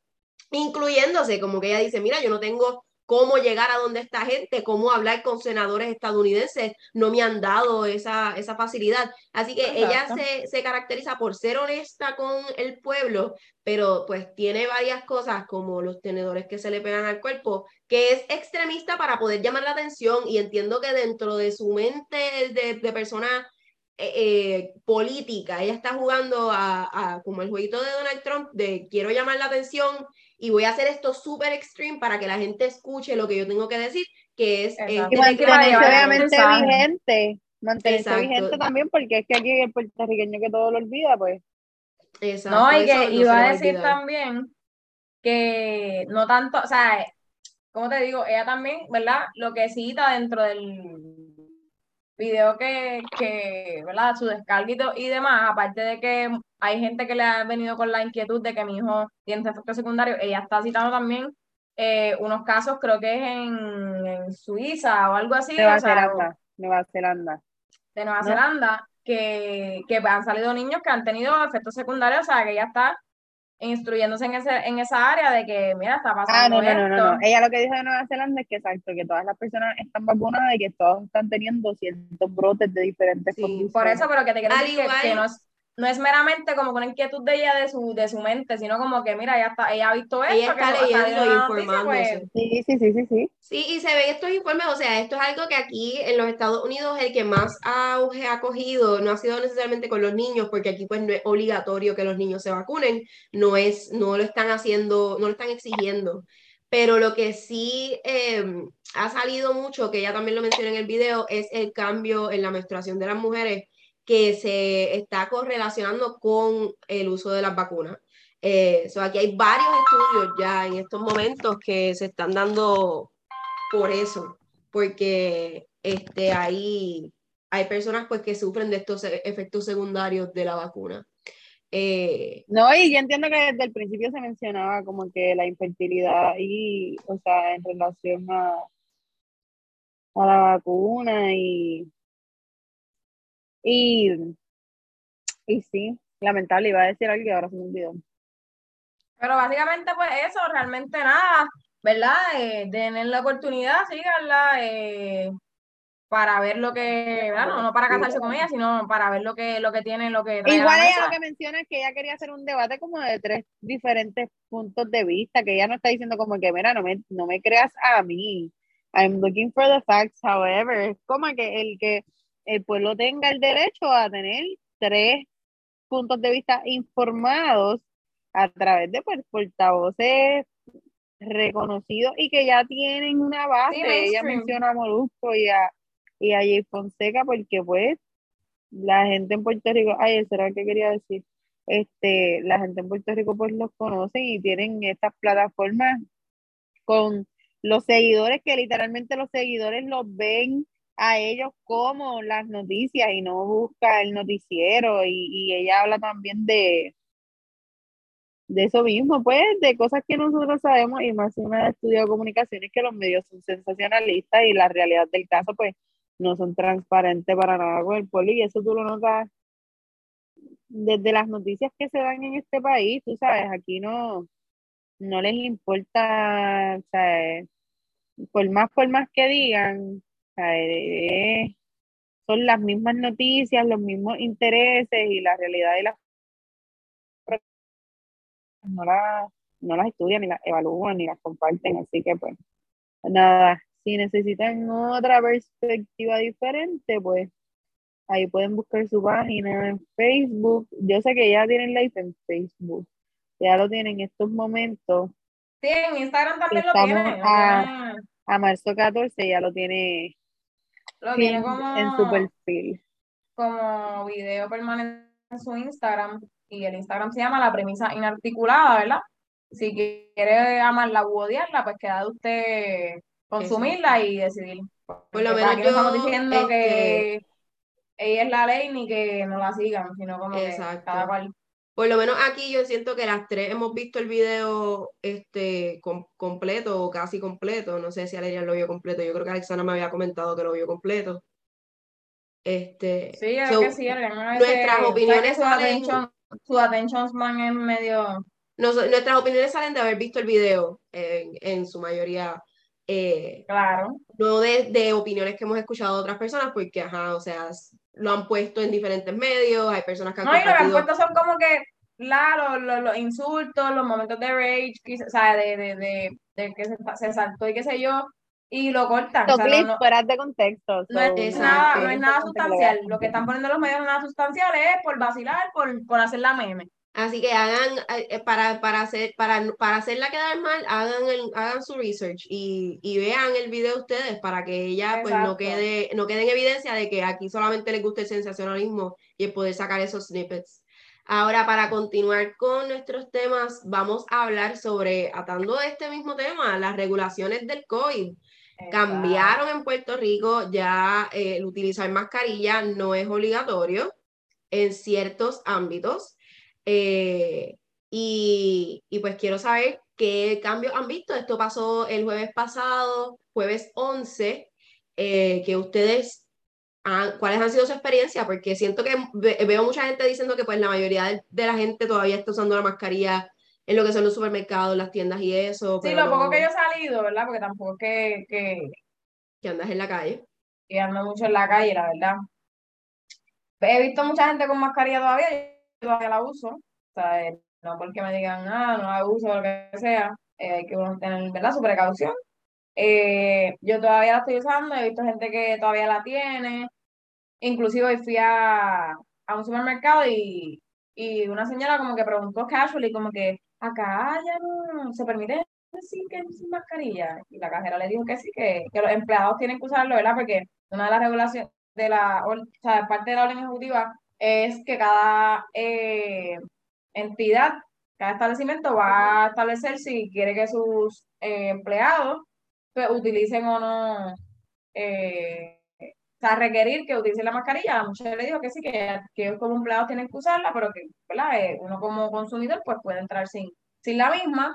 incluyéndose, como que ella dice, mira, yo no tengo cómo llegar a donde esta gente, cómo hablar con senadores estadounidenses, no me han dado esa, esa facilidad. Así que ella se, se, caracteriza por ser honesta con el pueblo, pero pues tiene varias cosas como los tenedores que se le pegan al cuerpo, que es extremista para poder llamar la atención y entiendo que dentro de su mente de, de persona eh, eh, política, ella está jugando a, a, como el jueguito de Donald Trump de quiero llamar la atención y voy a hacer esto súper extreme para que la gente escuche lo que yo tengo que decir, que es... Eh, y mantenerse obviamente vigente, mantenerse vigente también, porque es que aquí el puertorriqueño que todo lo olvida, pues. Exacto, no, y que iba a decir también que no tanto, o sea, como te digo, ella también, ¿verdad? Lo que cita dentro del video que, que, ¿verdad? Su descarguito y demás, aparte de que hay gente que le ha venido con la inquietud de que mi hijo tiene efecto secundario, ella está citando también eh, unos casos, creo que es en, Suiza o algo así. Nueva Zelanda, Nueva Zelanda. De Nueva Zelanda, que, que han salido niños que han tenido efectos secundarios, o sea, que ella está instruyéndose en, ese, en esa área de que, mira, está pasando ah, no, no, No, no, Ella lo que dijo de Nueva Zelanda es que exacto, que todas las personas están vacunadas y que todos están teniendo ciertos brotes de diferentes sí, Por eso, pero que te quiero decir que, no es, no es meramente como una inquietud de ella de su, de su mente, sino como que, mira, ella, está, ella ha visto esto. Ella está leyendo y informándose. Pues. Sí, sí, sí, sí, sí. Sí, y se ven estos informes, o sea, esto es algo que aquí en los Estados Unidos el que más auge ha cogido, no ha sido necesariamente con los niños, porque aquí pues no es obligatorio que los niños se vacunen, no es, no lo están haciendo, no lo están exigiendo. Pero lo que sí em, ha salido mucho, que ella también lo menciona en el video, es el cambio en la menstruación de las mujeres que se está correlacionando con el uso de las vacunas. Eh, aquí hay varios estudios ya en estos momentos que se están dando por eso, porque este, hay, hay personas pues, que sufren de estos efectos secundarios de la vacuna. Eh, no, y yo entiendo que desde el principio se mencionaba como que la infertilidad y, o sea, en relación a, a la vacuna y y, y sí, lamentable, iba a decir algo que ahora se me olvidó. Pero básicamente, pues eso, realmente nada, ¿verdad? Eh, tener la oportunidad, síganla, eh, para ver lo que, bueno, no para casarse con ella, sino para ver lo que, lo que tiene, lo que Igual ella lo que menciona es que ella quería hacer un debate como de tres diferentes puntos de vista, que ella no está diciendo como que, mira, no me, no me creas a mí. I'm looking for the facts, however, como que el que el pueblo tenga el derecho a tener tres puntos de vista informados a través de pues, portavoces reconocidos y que ya tienen una base. Ella menciona a Molusco y a, y a Jay Fonseca porque pues la gente en Puerto Rico, ay, será que quería decir? Este, la gente en Puerto Rico pues los conoce y tienen estas plataformas con los seguidores que literalmente los seguidores los ven a ellos como las noticias y no busca el noticiero y, ella habla también de de eso mismo, pues, de cosas que nosotros sabemos y más si uno ha estudiado comunicaciones que los medios son sensacionalistas y la realidad del caso, pues, no son transparentes para nada con el pueblo y eso tú lo notas desde las noticias que se dan en este país, tú sabes, aquí no, no les importa, sea, por más, por más que digan, eh, son las mismas noticias, los mismos intereses y la realidad de las no, no las estudian, ni las evalúan, ni las comparten. Así que, pues, nada, si necesitan otra perspectiva diferente, pues ahí pueden buscar su página en Facebook. Yo sé que ya tienen live en Facebook, ya lo tienen en estos momentos. Sí, en Instagram también lo tienen. A, a marzo 14 ya lo tiene lo tiene como, en su perfil. Como video permanente en su Instagram. Y el Instagram se llama La Premisa Inarticulada, ¿verdad? si quiere amarla u odiarla, pues queda de usted consumirla y decidir. Por lo menos yo, no estamos diciendo que este, ella es la ley ni que no la sigan, sino como que Exacto. cada cual. Por lo menos aquí yo siento que las tres hemos visto el video este, com- completo o casi completo. No sé si Aleria lo vio completo. Yo creo que Alexandra me había comentado que lo vio completo. Este, Sí, es so, que sí, nuestras opiniones ¿sabes que su salen- attention, su attention span es medio... nos- nuestras opiniones salen de haber visto el video en, en su mayoría. eh, Claro. no de, de opiniones que hemos escuchado de otras personas, porque, ajá, o sea, lo han puesto en diferentes medios, hay personas que han No, y lo que han puesto son como que, claro, los, los insultos, los momentos de rage, quizá- o sea, de, de, de, de que se, se saltó y qué sé yo, y lo cortan. o sea, no, clips no, fuera de contexto. no es, nada, no es nada sustancial. Lo que están poniendo los medios no es nada sustancial, es por vacilar, por, por hacer la meme. Así que hagan, eh, eh, para, para, hacer, para, para hacerla quedar mal, hagan, el, hagan su research y, y vean el video ustedes para que ella pues no quede, no quede en evidencia de que aquí solamente les gusta el sensacionalismo y el poder sacar esos snippets. Ahora, para continuar con nuestros temas, vamos a hablar sobre, atando este mismo tema, las regulaciones del COVID. Cambiaron en Puerto Rico, ya eh, el utilizar mascarilla no es obligatorio en ciertos ámbitos. Eh, y, y pues quiero saber qué cambios han visto. Esto pasó el jueves pasado, jueves 11, eh, que ustedes, han- ¿cuáles han sido su experiencia? Porque siento que ve- veo mucha gente diciendo que pues la mayoría de, la gente todavía está usando la mascarilla en lo que son los supermercados, las tiendas y eso, Sí, pero lo poco no que yo he salido, ¿verdad? Porque tampoco es que, que, que andas en la calle. que ando mucho en la calle, la verdad. He visto mucha gente con mascarilla todavía, todavía la uso. O sea, eh, no porque me digan, ah, no la uso lo que sea, eh, hay que uno tener, ¿verdad? Su precaución. Eh, yo todavía la estoy usando, he visto gente que todavía la tiene. Inclusive hoy fui a, a un supermercado y, y una señora como que preguntó casually, como que acá ya no se permite decir que sin mascarilla. Y la cajera le dijo que sí, que, que los empleados tienen que usarlo, ¿verdad? Porque una de las regulaciones de la, o sea, parte de la orden ejecutiva es que cada eh, entidad, cada establecimiento va a establecer si quiere que sus eh, empleados pues, utilicen o no, eh, o sea, requerir que utilicen la mascarilla. La muchacha le dijo que sí, que, que ellos como empleados tienen que usarla, pero que. Eh, uno como consumidor pues puede entrar sin, sin la misma.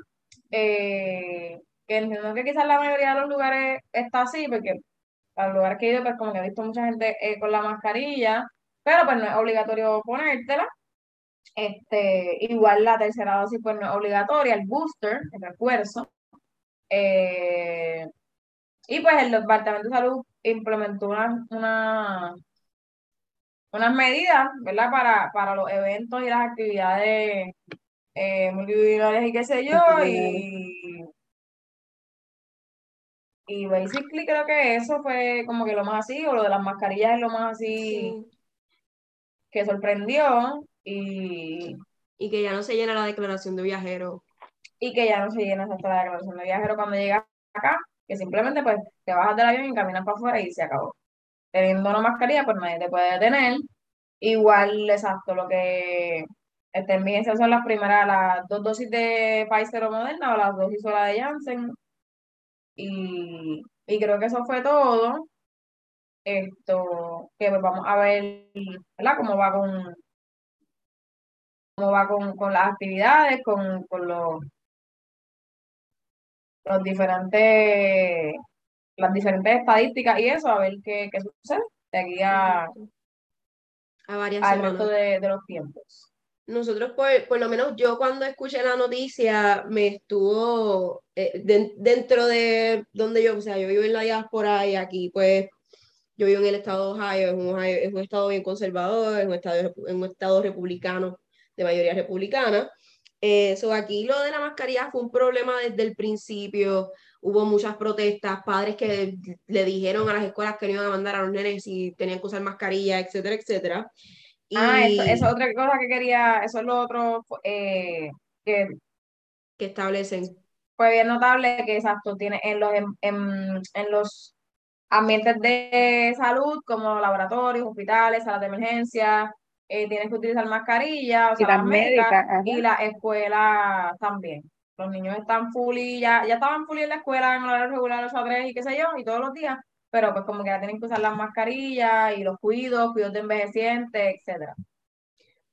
Que entiendo que quizás la mayoría de los lugares está así, porque a los lugares que he ido, pues como que he visto mucha gente con la mascarilla, pero pues no es obligatorio ponértela. Este, igual la tercera dosis pues no es obligatoria, el booster, el refuerzo. Eh, y pues el Departamento de Salud implementó una, una- unas medidas, ¿verdad? Para, para los eventos y las actividades eh, multitudinarias y qué sé yo, y, y basically creo que eso fue como que lo más así, o lo de las mascarillas es lo más así Sí. Que sorprendió, y, Y que ya no se llena la declaración de viajero. y que ya no se llena esa la declaración de viajero cuando llegas acá, que simplemente pues te bajas del avión y caminas para afuera y se acabó. Teniendo una mascarilla, pues nadie te puede detener. Igual, exacto, lo que está en vigencia son las primeras, las dos dosis de Pfizer o Moderna o las dosis solas de Janssen. Y, y creo que eso fue todo. Esto, que vamos a ver, ¿verdad? Cómo va con, cómo va con, con las actividades, con, con los, los diferentes, las diferentes estadísticas y eso, a ver qué, qué sucede de aquí a, A varias al semanas. resto de, de los tiempos. Nosotros, por, por lo menos yo cuando escuché la noticia, me estuvo eh, den- dentro de donde yo, o sea, yo vivo en la diáspora y aquí pues yo vivo en el estado de Ohio, es un, Ohio- es un estado bien conservador, es un estado, es un estado republicano, de mayoría republicana. Eh, so aquí lo de la mascarilla fue un problema desde el principio, hubo muchas protestas, padres que le dijeron a las escuelas que no iban a mandar a los nenes si tenían que usar mascarilla, etcétera, etcétera. Ah, eso, Y- eso es otra cosa que quería, eso es lo otro eh, que que establecen. fue bien notable, que exacto, tiene en los, en, en- en los ambientes de salud, como laboratorios, hospitales, salas de emergencia, eh, tienes que utilizar mascarilla, o sea, Y las médicas, y la escuela también. los niños están full y ya, ya estaban full en la escuela en horario regular, los tres y qué sé yo, y todos los días, pero pues como que ya tienen que usar las mascarillas y los cuidos, cuidos de envejecientes, etcétera.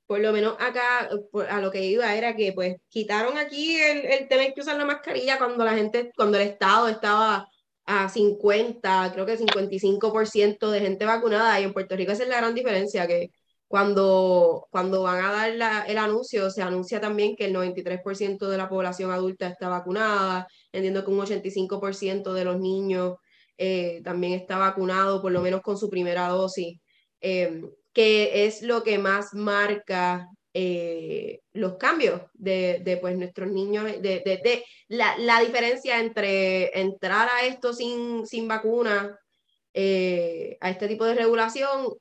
Por lo menos acá, a lo que iba era que pues quitaron aquí el, el tener que usar la mascarilla cuando la gente, cuando el Estado estaba a 50, creo que 55% de gente vacunada y en Puerto Rico esa es la gran diferencia, que cuando, cuando van a dar el anuncio, se anuncia también que el 93% de la población adulta está vacunada, entiendo que un 85% de los niños eh, también está vacunado, por lo menos con su primera dosis, eh, que es lo que más marca eh, los cambios de, de, pues, nuestros niños, de, de la, la, diferencia entre entrar a esto sin, sin vacuna, a este tipo de regulación,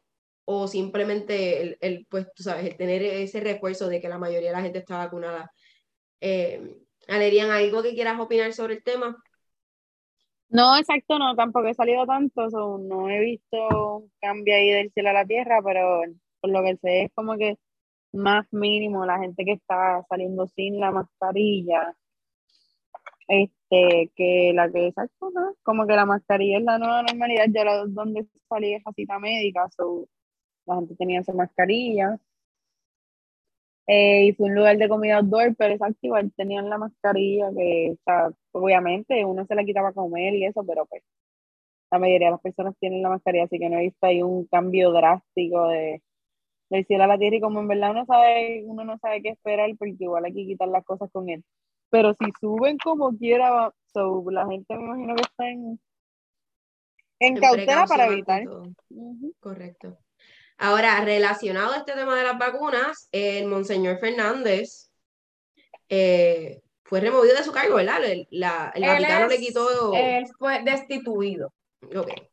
o simplemente el, el, pues, tú sabes, el tener ese refuerzo de que la mayoría de la gente está vacunada. Eh, Alerian, ¿algo que quieras opinar sobre el tema? No, exacto, no, tampoco he salido tanto, no he visto un cambio ahí del cielo a la tierra, pero por lo que sé es como que más mínimo la gente que está saliendo sin la mascarilla, este, que la que exacto, ¿no? como que la mascarilla es la nueva normalidad, ya la, donde salí esa cita médica, so, la gente tenía su mascarilla. Eh, y fue un lugar de comida outdoor, pero exacto, igual tenían la mascarilla que, obviamente uno se la quitaba a comer y eso, pero pues la mayoría de las personas tienen la mascarilla, así que no he visto ahí un cambio drástico de del cielo a la tierra y como en verdad uno sabe, uno no sabe qué esperar porque igual hay que quitar las cosas con él. Pero si suben como quiera, la gente me imagino que está en, en, cautela para evitar. Correcto. Ahora, relacionado a este tema de las vacunas, el Monseñor Fernández eh, fue removido de su cargo, ¿verdad? El, la, el Vaticano le quitó. Él fue destituido. Ok.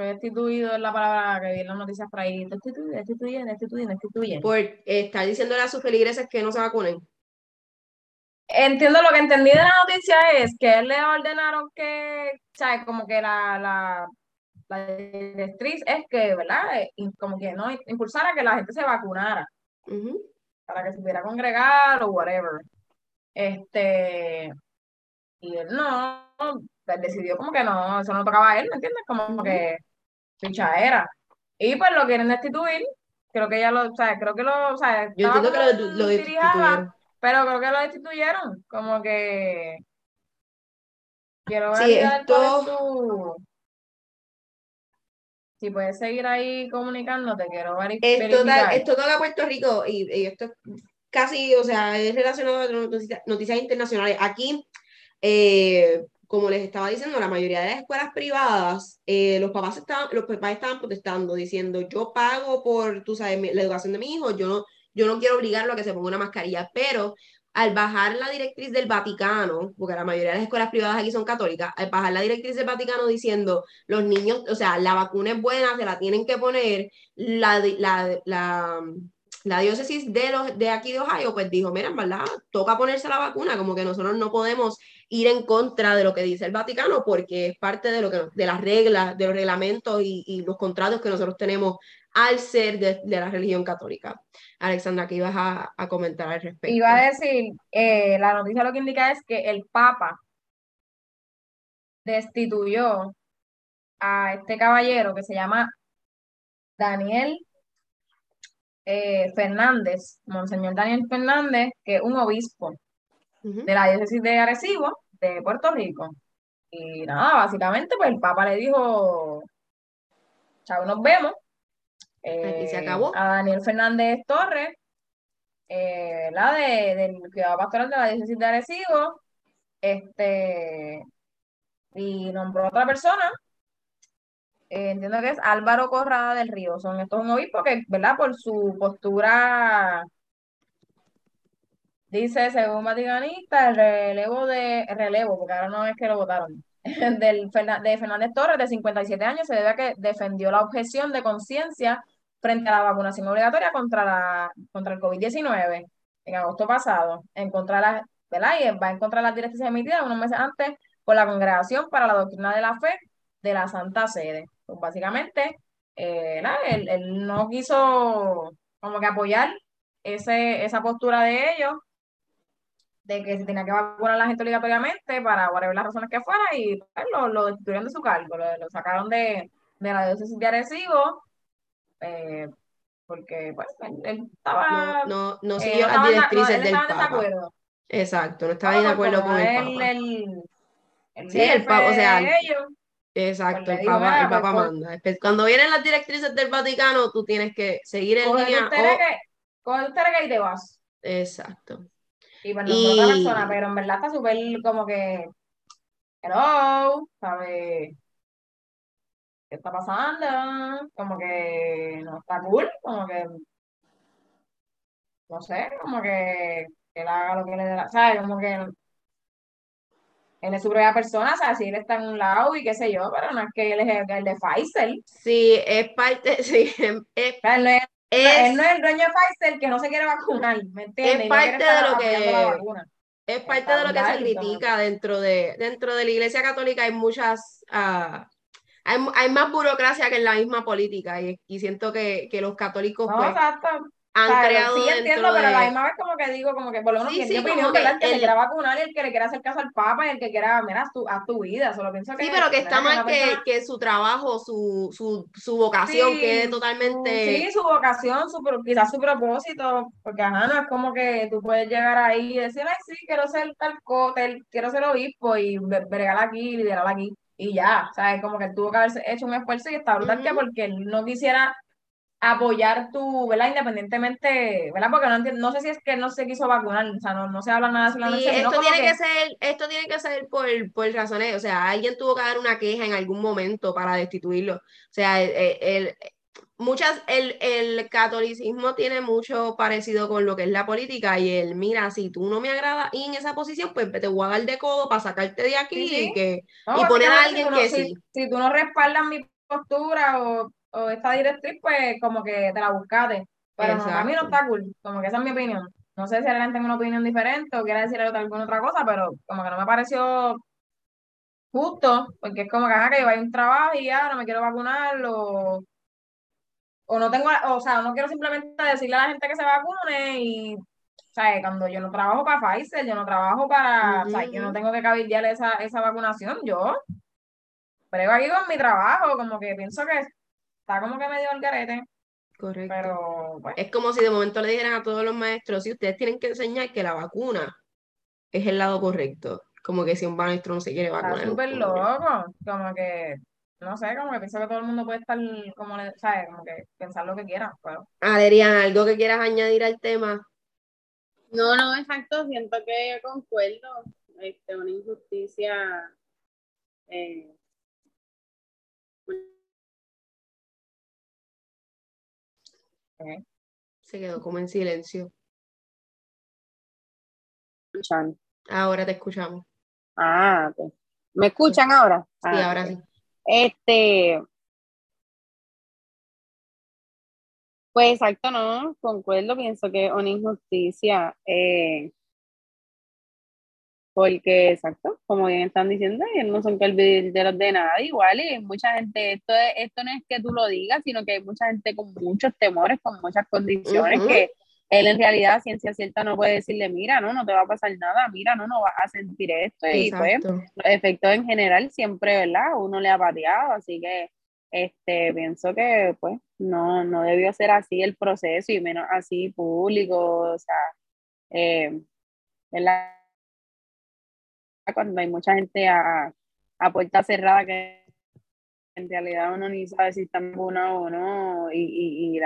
Fue destituido es la palabra que vi en las noticias por ahí. Destituido, destituyen, destituyen, destituyen. Por estar diciéndole a sus feligreses que no se vacunen. Entiendo lo que entendí de la noticia es que él le ordenaron que, ¿sabes? Como que la, la la directriz es que, ¿verdad? Eh, como que no impulsara que la gente se vacunara para que se pudiera congregar o whatever. Este, y él no, decidió como que no, eso no tocaba a él, ¿me entiendes? Como que ficha era. Y pues lo quieren destituir, creo que ya lo, o sea, creo que lo, o sea, yo entiendo que lo, lo destituyeron. Pero creo que lo destituyeron, como que quiero ver sí, esto si puedes seguir ahí comunicándote, quiero ver. Esto, da, esto toca Puerto Rico y, y, esto casi, o sea, es relacionado a noticias, noticias internacionales. Aquí, eh, como les estaba diciendo, la mayoría de las escuelas privadas, eh, los, papás estaban, los papás estaban protestando, diciendo, yo pago por, tú sabes, la educación de mi hijo, yo no, yo no quiero obligarlo a que se ponga una mascarilla, pero al bajar la directriz del Vaticano, porque la mayoría de las escuelas privadas aquí son católicas, al bajar la directriz del Vaticano diciendo los niños, o sea, la vacuna es buena, se la tienen que poner, la, la, la, la diócesis de, los, de aquí de Ohio, pues dijo, mira, en verdad, toca ponerse la vacuna, como que nosotros no podemos ir en contra de lo que dice el Vaticano, porque es parte de, lo que, de las reglas, de los reglamentos y, y los contratos que nosotros tenemos al ser de, la religión católica. Alexandra, ¿qué ibas a, a comentar al respecto? Iba a decir, eh, la noticia lo que indica es que el Papa destituyó a este caballero que se llama Daniel eh, Fernández, Monseñor Daniel Fernández, que es un obispo de la diócesis de Arecibo, de Puerto Rico. Y nada, básicamente, pues el Papa le dijo, chao, nos vemos, Aquí se acabó. Eh, a Daniel Fernández Torres, eh, la de, del cuidado pastoral de la diócesis de Arecibo, este, y nombró a otra persona, eh, entiendo que es Álvaro Corrada del Río, son estos un obispo que, ¿verdad? Por su postura, dice, según Vaticanista, el relevo de, relevo, porque ahora no es que lo votaron, del, de Fernández Torres, de 57 años, se debe a que defendió la objeción de conciencia frente a la vacunación obligatoria contra, la, contra el COVID-19 en agosto pasado, en contra la, ¿verdad? Y va en contra de las directrices emitidas unos meses antes por la Congregación para la Doctrina de la Fe de la Santa Sede. Pues básicamente, eh, él, él, no quiso como que apoyar ese, esa postura de ellos de que se tenía que vacunar a la gente obligatoriamente para whatever las razones que fuera y pues, lo, lo destituyeron de su cargo, lo, lo sacaron de, de la diócesis de Arecibo, eh, porque pues él, estaba... No, no, no siguió las directrices del Papa. Exacto, no estaba de acuerdo con el Papa. El, sí, el Papa, o sea, exacto, pues el Papa, el Papa pues, manda. Cuando vienen las directrices del Vaticano, tú tienes que seguir en línea. O... Coge tu que y te vas. Exacto. Y bueno, y... otra persona, pero en verdad está súper como que, hello, ¿sabes? ¿Qué está pasando? Como que no está cool, como que, no sé, como que él haga lo que le dé la, ¿sabes? Como que él es su propia persona, o sea, si él está en un lado y qué sé yo, pero no es que él es el, de Pfizer. Sí, es parte, sí, es, él no es el dueño de Pfizer que no se quiere vacunar, ¿me entiendes? Es parte de lo que es parte de lo que se critica dentro de dentro de la Iglesia Católica hay muchas uh, hay, hay, más burocracia que en la misma política y, y siento que, que, los católicos no, pues, exacto han creado sí entiendo, pero a la misma vez como que digo, como que por lo menos sí, sí, opinión, que, el que le quiera vacunar y el que le quiera hacer caso al Papa y el que quiera, mira, haz tu, haz tu vida, solo pienso que... Sí, pero que está mal que, que, su trabajo, su, su, su vocación quede totalmente... Sí, su vocación, su, quizás su propósito, porque ajá, no es como que tú puedes llegar ahí y decir, ay, sí, quiero ser tal cotel, quiero ser obispo y bregar aquí, liderar aquí, y ya, ¿sabes? Como que tuvo que haber hecho un esfuerzo y está brutal que porque él no quisiera apoyar tu, ¿verdad? Independientemente, ¿verdad? Porque no, no sé si es que no se quiso vacunar, o sea, no, no se habla nada de sí, esto tiene que... ser, esto tiene que ser por, por razones, o sea, alguien tuvo que dar una queja en algún momento para destituirlo. O sea, el, muchas, el, el catolicismo tiene mucho parecido con lo que es la política y el, mira, si tú no me agrada y en esa posición, pues te voy a dar de codo para sacarte de aquí y, que, y poner a alguien que sí. Si tú no respaldas mi postura o o esta directriz, pues como que te la buscaste. Pero a mí no está cool, como que esa es mi opinión. No sé si alguien tiene una opinión diferente o quiere decir alguna otra cosa, pero como que no me pareció justo, porque es como que, que yo voy a un trabajo y ya no me quiero vacunar o, o no tengo, o sea, no quiero simplemente decirle a la gente que se vacune y, o sea, cuando yo no trabajo para Pfizer, yo no trabajo para, o sea, yo no tengo que cabildear esa, esa vacunación, yo pero aquí con mi trabajo, como que pienso que está como que medio al garete. Correcto. Pero es como si de momento le dijeran a todos los maestros, si ustedes tienen que enseñar que la vacuna es el lado correcto. Como que si un maestro no se quiere vacunar. Está súper loco. Como que, no sé, como que pienso que todo el mundo puede estar, como, ¿sabes? Como que pensar lo que quiera. Pero... Adrián, ¿algo que quieras añadir al tema? No, no, exacto. Siento que concuerdo. Este, una injusticia eh, Se quedó como en silencio. Escuchan. Ahora te escuchamos. Ah, pues. ¿me escuchan ahora? Sí, ah, ahora sí. Este. Pues exacto, no, concuerdo, pienso que es una injusticia. Eh, porque, exacto, como bien están diciendo, ellos no son los de nada, igual, y mucha gente, esto, esto no es que tú lo digas, sino que hay mucha gente con muchos temores, con muchas condiciones, que él en realidad, ciencia cierta, no puede decirle, mira, no, no te va a pasar nada, mira, no, no vas a sentir esto, y pues, los efectos en general siempre, ¿verdad? Uno le ha pateado, así que, este, pienso que, pues, no, no debió ser así el proceso, y menos así público, o sea, eh, ¿verdad? Cuando hay mucha gente a, puerta cerrada que en realidad uno ni sabe si están vacunados o no, y, y,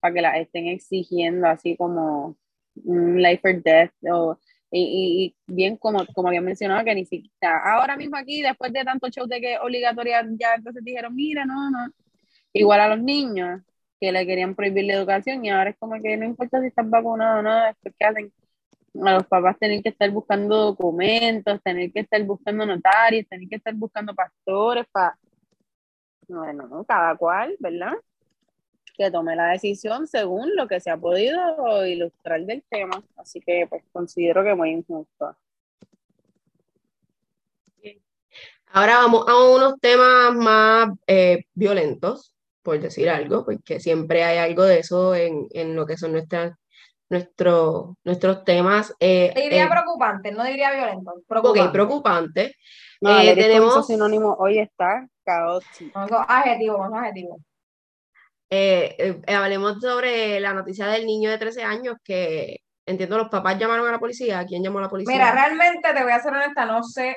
para que la estén exigiendo así como life or death, o, y, bien como, como había mencionado, que ni siquiera ahora mismo aquí, después de tanto show de que obligatoria, ya entonces dijeron, mira, no, no, igual a los niños que le querían prohibir la educación y ahora es como que no importa si están vacunados o no, después que hacen a los papás tener que estar buscando documentos, tener que estar buscando notarios, tener que estar buscando pastores para... Bueno, no, cada cual, ¿verdad? Que tome la decisión según lo que se ha podido ilustrar del tema. Así que pues considero que muy injusto. Ahora vamos a unos temas más eh, violentos, por decir algo, porque siempre hay algo de eso en, en lo que son nuestras nuestro, nuestros temas. Eh, diría eh, preocupante, no diría violento. Preocupante. Ok, preocupante. No, eh, tenemos sinónimo hoy está caótico. Adjetivo, vamos adjetivo. Eh, hablemos sobre la noticia del niño de 13 años que entiendo los papás llamaron a la policía. ¿Quién llamó a la policía? Mira, realmente te voy a ser honesta, no sé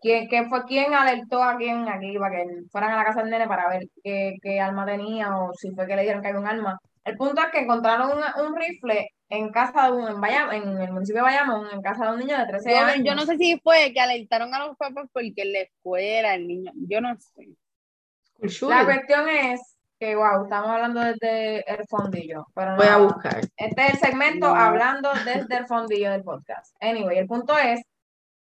quién, fue quién alertó a quién aquí para que fueran a la casa del nene para ver qué, qué arma tenía o si fue que le dijeron que había un arma. El punto es que encontraron un, rifle en casa de un, en, en el municipio de Bayamón, en casa de un niño de 13 años. Yo no sé si fue que alertaron a los papás porque en la escuela el niño, yo no sé. La cuestión es que, wow, estamos hablando desde el fondillo. Pero Voy a buscar. Este es el segmento hablando desde el fondillo del podcast. Anyway, el punto es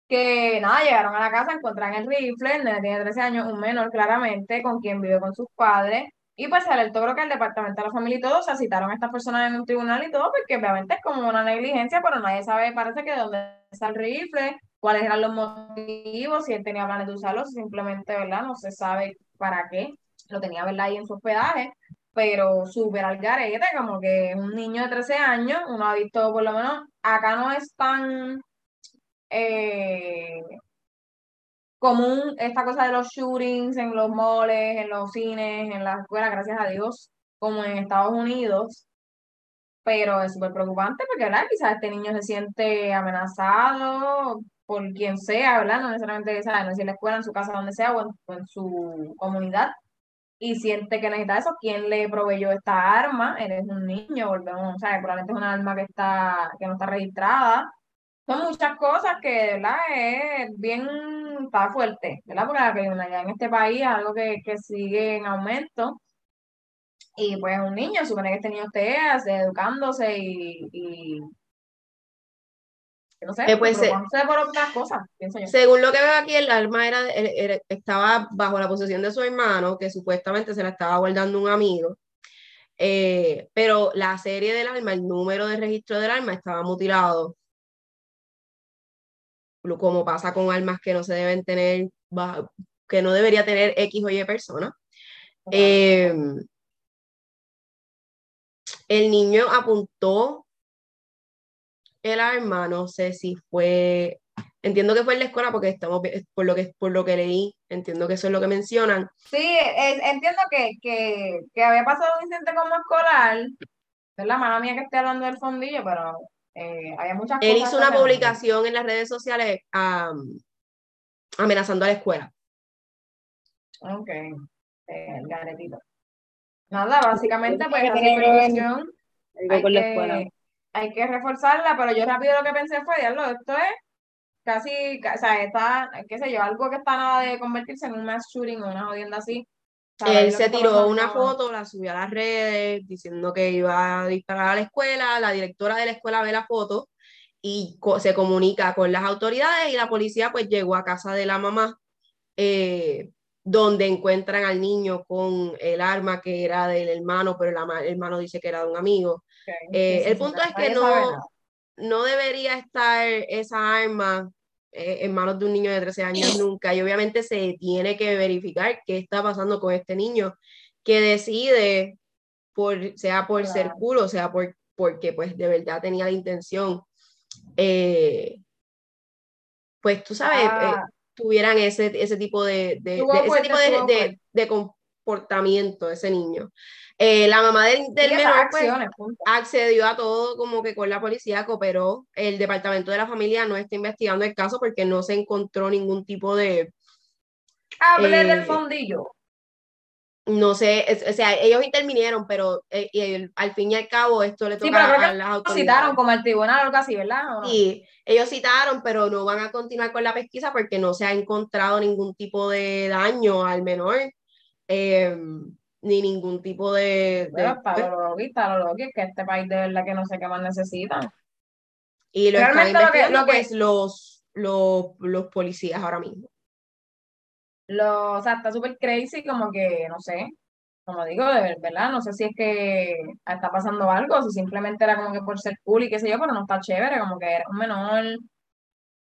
que nada, llegaron a la casa, encontraron el rifle, el nene tiene 13 años, un menor claramente, con quien vive con sus padres, y pues se alertó creo que el departamento de la familia y todo, se citaron a estas personas en un tribunal y todo, porque obviamente es como una negligencia, pero nadie sabe, parece que de dónde está el rifle, cuáles eran los motivos, si él tenía planes de usarlo, si simplemente, ¿verdad? No se sabe para qué, lo tenía, ¿verdad? Ahí en su hospedaje, pero súper al garete, como que un niño de 13 años, uno ha visto por lo menos, acá no es tan... Eh, común esta cosa de los shootings en los moles, en los cines, en las escuelas, gracias a Dios, como en Estados Unidos. Pero es súper preocupante porque, ¿verdad? Quizás este niño se siente amenazado por quien sea, ¿verdad? No necesariamente, ¿sabes? No es en la escuela, en su casa, donde sea, o en, su comunidad. Y siente que necesita eso. ¿Quién le proveyó esta arma? Eres un niño, volvemos, o sea, probablemente es una arma que, está, que no está registrada son muchas cosas que, ¿verdad? Es bien, está fuerte, ¿verdad? Porque la criminalidad en este país es algo que, sigue en aumento. Y pues un niño, supone que este niño esté educándose y, no sé, eh, pues, eh, por otras cosas, pienso yo. Según lo que veo aquí, el arma era, estaba bajo la posesión de su hermano, que supuestamente se la estaba guardando un amigo. Eh, pero la serie del arma, el número de registro del arma estaba mutilado como pasa con armas que no se deben tener, que no debería tener X o Y persona. Em, el niño apuntó el arma, no sé si fue, entiendo que fue en la escuela porque estamos, por lo que, por lo que leí, entiendo que eso es lo que mencionan. Sí, entiendo que, que, que, había pasado un incidente como escolar, es la mala mía que esté hablando del fondillo, pero eh, Él hizo una publicación en las redes sociales amenazando a la escuela. Ok, eh, Nada, básicamente, pues esa información hay que, hay que reforzarla, pero yo rápido lo que pensé fue, diablo, esto es casi, o sea, está, qué sé yo, algo que está nada de convertirse en un mass shooting o una jodienda así, él se tiró una foto, la subió a las redes diciendo que iba a disparar a la escuela, la directora de la escuela ve la foto y se comunica con las autoridades y la policía pues llegó a casa de la mamá eh, donde encuentran al niño con el arma que era del hermano, pero el hermano dice que era de un amigo. Eh, el punto es que no, no debería estar esa arma eh, en manos de un niño de 13 años nunca. Y obviamente se tiene que verificar qué está pasando con este niño que decide, por, sea por ser culo, sea por, porque pues de verdad tenía la intención, eh, pues tú sabes, eh, ah. tuvieran ese, ese tipo de, de, ese tipo de, de, comportamiento ese niño. Eh, la mamá del, menor pues, accedió a todo como que con la policía, cooperó. El departamento de la familia no está investigando el caso porque no se encontró ningún tipo de... Hable del eh, fondillo. No sé, o sea, ellos intervinieron, pero eh, al fin y al cabo esto le toca a las autoridades. citaron como al tribunal o algo así, ¿verdad? Sí, ellos citaron, pero no van a continuar con la pesquisa porque no se ha encontrado ningún tipo de daño al menor. Eh, ni ningún tipo de... de para lo lo que es que este país de verdad que no sé qué más necesita. Y lo están investigando lo que, pues, los, los, los policías ahora mismo. Lo, o sea, está súper crazy, como que, no sé, como digo, de verdad, no sé si es que está pasando algo, o si simplemente era como que por ser cool y qué sé yo, pero no está chévere, como que era un menor.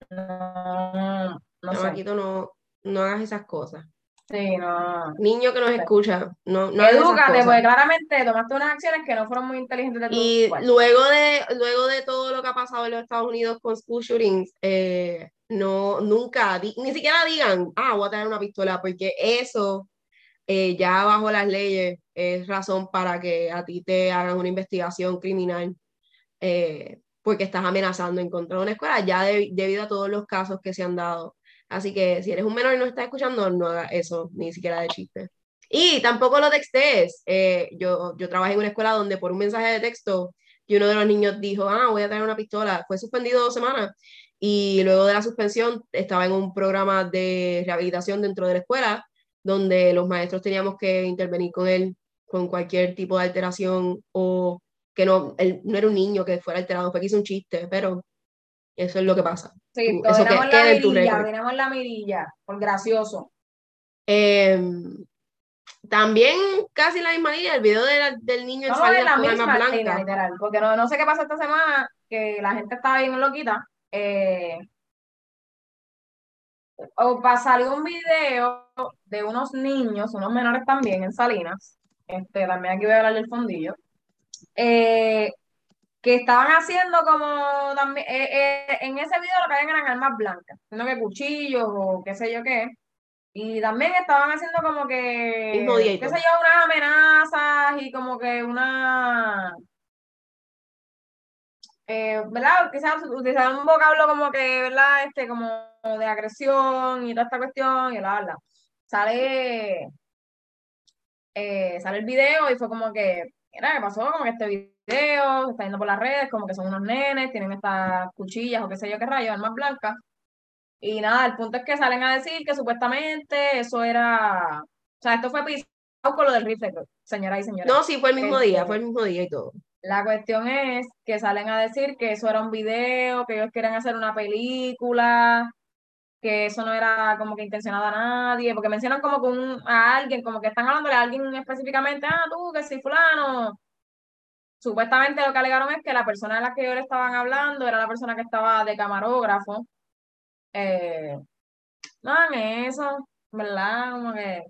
No, no, no, sé. no, no hagas esas cosas. Sí, no. Niño que nos escucha, no, no Edúcate, porque claramente tomaste unas acciones que no fueron muy inteligentes de tu Y luego de, luego de todo lo que ha pasado en los Estados Unidos con school shootings, eh, no, nunca, ni siquiera digan, ah, voy a tener una pistola, porque eso eh, ya bajo las leyes es razón para que a ti te hagan una investigación criminal eh, porque estás amenazando en contra de una escuela, ya debido a todos los casos que se han dado. Así que si eres un menor y no estás escuchando, no hagas eso, ni siquiera de chiste. Y tampoco lo textes. Eh, yo, yo trabajé en una escuela donde por un mensaje de texto y uno de los niños dijo, ah, voy a tener una pistola. Fue suspendido dos semanas y luego de la suspensión estaba en un programa de rehabilitación dentro de la escuela donde los maestros teníamos que intervenir con él con cualquier tipo de alteración o que no, él no era un niño que fuera alterado, fue que hizo un chiste, pero eso es lo que pasa. Sí, eso que la mirilla, tenemos la mirilla, por gracioso. Em, también casi la misma idea, el video del niño no, en la misma blanca. literal, porque no, no sé qué pasó esta semana, que la gente estaba bien loquita. Eh, o salir un video de unos niños, unos menores también en Salinas, este, también aquí voy a hablar del fondillo, eh, que estaban haciendo como también, eh, eh, en ese video lo que habían eran armas blancas, sino que cuchillos o qué sé yo qué, y también estaban haciendo como que, qué sé yo, unas amenazas y como que una... ¿verdad? Quizás utilizar un vocablo como que, ¿verdad? Este, como de agresión y toda esta cuestión y la habla. Sale, sale el video y fue como que, mira, ¿qué pasó? Como que este video se está yendo por las redes, como que son unos nenes, tienen estas cuchillas o qué sé yo qué rayos, armas blancas. Y nada, el punto es que salen a decir que supuestamente eso era, o sea, esto fue pisado con lo del rifle, señora y señora. No, sí, fue el mismo día, fue el mismo día y todo. La cuestión es que salen a decir que eso era un video, que ellos querían hacer una película, que eso no era como que intencionado a nadie, porque mencionan como con a alguien, como que están hablándole a alguien específicamente, ah, tú, que si fulano. Supuestamente lo que alegaron es que la persona de la que ellos estaban hablando era la persona que estaba de camarógrafo. Eh, no eso, ¿verdad? Como que,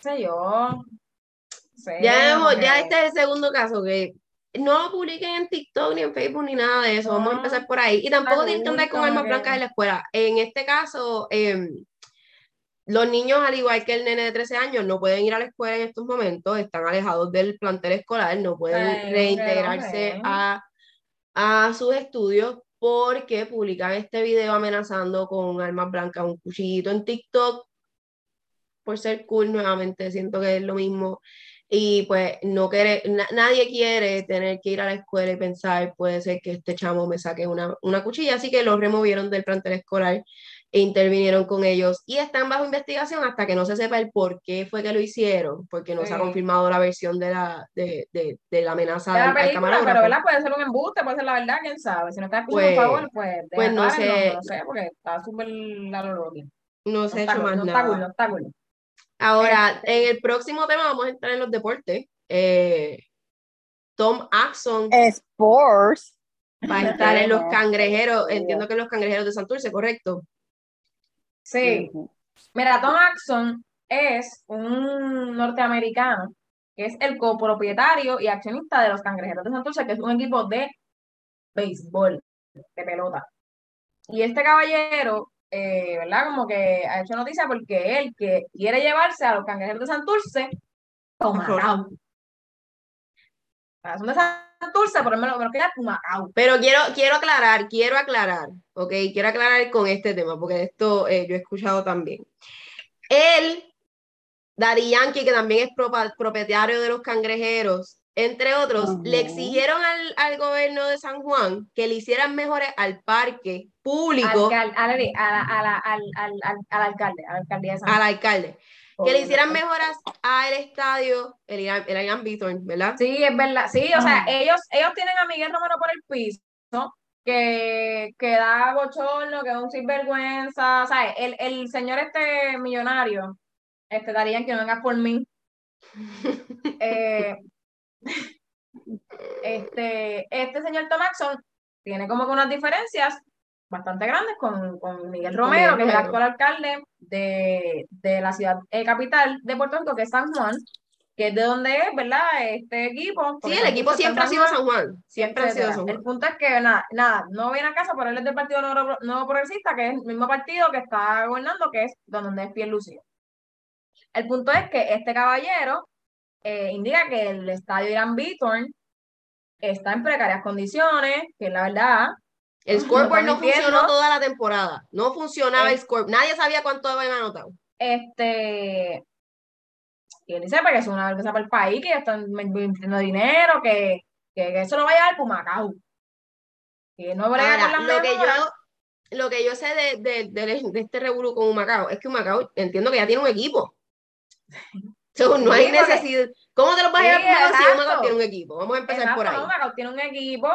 sé yo. ya, ya este es el segundo caso que no lo publiquen en TikTok ni en Facebook ni nada de eso. Vamos a empezar por ahí. Y tampoco tienen que andar con armas blancas en la escuela. En este caso, em, los niños, al igual que el nene de 13 años, no pueden ir a la escuela en estos momentos, están alejados del plantel escolar, no pueden reintegrarse a, a sus estudios porque publican este video amenazando con armas blancas, un cuchillito en TikTok, por ser cool nuevamente, siento que es lo mismo. Y pues no quiere, nadie quiere tener que ir a la escuela y pensar, puede ser que este chamo me saque una, una cuchilla, así que lo removieron del plantel escolar e intervinieron con ellos y están bajo investigación hasta que no se sepa el por qué fue que lo hicieron, porque no se ha confirmado la versión de la, de, de, de la amenaza de la película, Pero ¿verdad? puede ser un embuste, puede ser la verdad, quién sabe. Si no está escuchando, pues, por favor, pues, pues no sé. No, sé, porque está súper largo. No sé, no más no nada. Está no está cool. Ahora, en el próximo tema vamos a entrar en los deportes. Eh, Tom Axon. Sports. Va a estar en los cangrejeros. Entiendo que en los cangrejeros de Santurce, ¿correcto? Sí. Mira, Tom Axon es un norteamericano que es el copropietario y accionista de los cangrejeros de Santurce, que es un equipo de béisbol, de pelota. Y este caballero eh, ¿verdad? Como que ha hecho noticia porque él que quiere llevarse a los cangrejeros de Santurce, toma Son de Santurce, pero me lo, Pero quiero, quiero aclarar, quiero aclarar, ok, quiero aclarar con este tema, porque esto eh, yo he escuchado también. Él, Dari Yankee, que también es propietario de los cangrejeros, entre otros, le exigieron al, al, gobierno de San Juan que le hicieran mejores al parque público. Al, al, al, alcalde, de San Al alcalde. Que le hicieran mejoras al estadio, el Ian Bithorn, ¿verdad? Sí, es verdad. Sí, o sea, ellos, ellos tienen a Miguel Romero por el piso, ¿no? que, que da bochorno, que es un sinvergüenza. O sea, el, el señor este millonario, este darían que no venga por mí. eh, este, este señor Tomaxon tiene como que unas diferencias bastante grandes con, con Miguel Romero, que es el actual alcalde de, de la ciudad eh, capital de Puerto Rico, que es San Juan, que es de donde es, ¿verdad? Este equipo. Sí, el equipo siempre ha sido San Juan. Siempre ha sido San Juan. El punto es que nada, nada, no viene a casa, por él es del Partido Nuevo, Progresista, que es el mismo partido que está gobernando, que es donde es Pierre Lucía. El punto es que este caballero eh, indica que el estadio Irán Beaton está en precarias condiciones, que la verdad el scoreboard no funcionó toda la temporada. No funcionaba el scoreboard. Nadie sabía cuánto habían anotado. Este. Y él dice que es una vergüenza para el país, que están invirtiendo dinero, que, que, eso no vaya al Pumacao. Que no Ahora, lo que yo lo que yo sé de, de, de, este revuelo con Humacao es que Humacao entiendo que ya tiene un equipo. no hay necesidad. ¿Cómo te lo vas a llevar si Humacao tiene un equipo? Vamos a empezar por ahí. Humacao tiene un equipo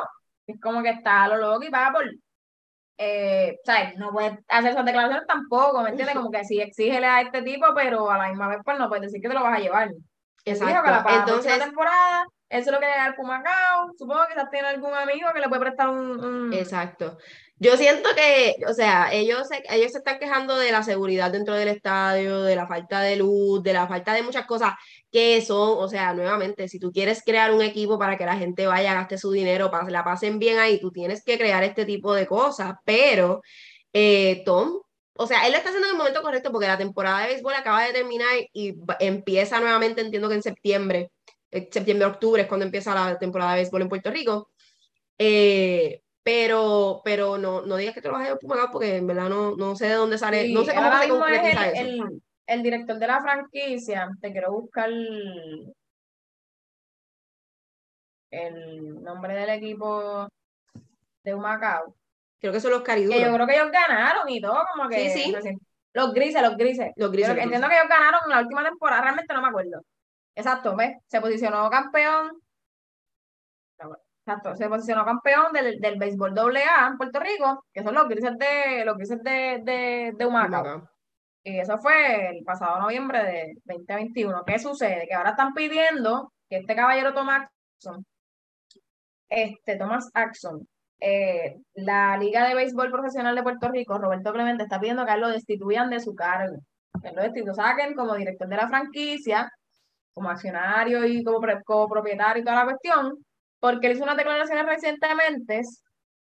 es como que está a lo loco y paga por. Eh, ¿sabes? No puede hacer esas declaraciones tampoco, ¿me entiendes? Como que sí, exígele a este tipo, pero a la misma vez, pues no puedes decir que te lo vas a llevar. Exacto. la Entonces, la temporada, eso es lo que le da al Pumacao. Supongo que quizás tiene algún amigo que le puede prestar un, Exacto. Yo siento que, o sea, ellos se, ellos se están quejando de la seguridad dentro del estadio, de la falta de luz, de la falta de muchas cosas que son, o sea, nuevamente, si tú quieres crear un equipo para que la gente vaya, gaste su dinero, la pasen bien ahí, tú tienes que crear este tipo de cosas, pero eh, Tom, o sea, él lo está haciendo en el momento correcto porque la temporada de béisbol acaba de terminar y empieza nuevamente, entiendo que en septiembre, eh, septiembre-octubre es cuando empieza la temporada de béisbol en Puerto Rico. Eh, pero, pero no, no digas que te lo vas a porque en verdad no, no sé de dónde sale, no sé cómo se concretiza eso el director de la franquicia, te quiero buscar el nombre del equipo de Humacao. Creo que son los cariduros. yo creo que ellos ganaron y todo, como que. Sí, sí. Los grises, los grises. Los grises. entiendo que ellos ganaron en la última temporada, realmente no me acuerdo. Exacto, ¿ves? Se posicionó campeón. Exacto, se posicionó campeón del, del béisbol AA en Puerto Rico, que son los grises de los grises de, de, de Humacao. Y eso fue el pasado noviembre de 2021. ¿Qué sucede? Que ahora están pidiendo que este caballero Thomas Axon, este Thomas Axon, eh, la Liga de Béisbol Profesional de Puerto Rico, Roberto Clemente, está pidiendo que lo destituyan de su cargo. Que lo destituyan, saquen como director de la franquicia, como accionario y como, como propietario y toda la cuestión, porque él hizo unas declaraciones recientemente,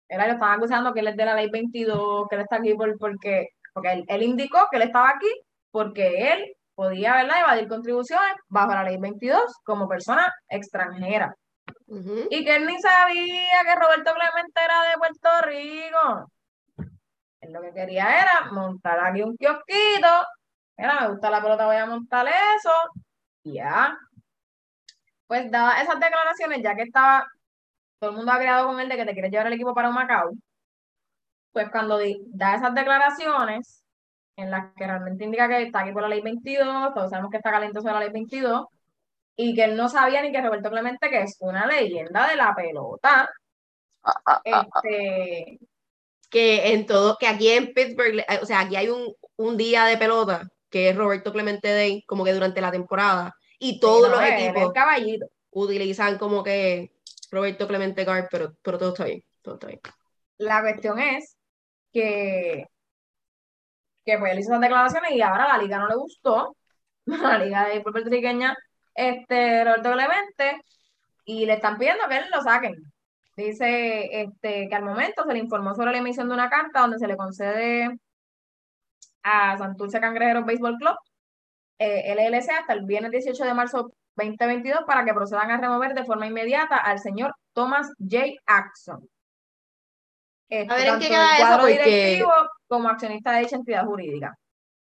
él lo estaban acusando que él es de la ley 22, que él está aquí por, porque porque él, indicó que él estaba aquí porque él podía ¿verdad? evadir contribuciones bajo la ley 22 como persona extranjera. Y que él ni sabía que Roberto Clemente era de Puerto Rico. Él lo que quería era montar aquí un kiosquito. Mira, me gusta la pelota, voy a montar eso. Ya. Pues dada esas declaraciones, ya que estaba, todo el mundo ha creado con él de que te quiere llevar el equipo para un Macao pues cuando da esas declaraciones en las que realmente indica que está aquí por la ley 22, todos sabemos que está caliente sobre la ley 22, y que él no sabía ni que Roberto Clemente, que es una leyenda de la pelota, ah, ah, ah, este, que en todo, que aquí en Pittsburgh, o sea, aquí hay un, un día de pelota que es Roberto Clemente Day, como que durante la temporada, y todos los equipos utilizan como que Roberto Clemente Guard, pero, pero todo está bien, todo está bien. La cuestión es que, que pues él hizo esas declaraciones y ahora la liga no le gustó, la liga de puertorriqueña, este, Roberto Clemente, y le están pidiendo que él lo saquen. Dice este, que al momento se le informó sobre la emisión de una carta donde se le concede a Santurce Cangrejeros Baseball Club, eh, LLC, hasta el viernes 18 de marzo 2022 para que procedan a remover de forma inmediata al señor Thomas J. Axon a ver en qué queda eso, porque... como accionista de dicha entidad jurídica.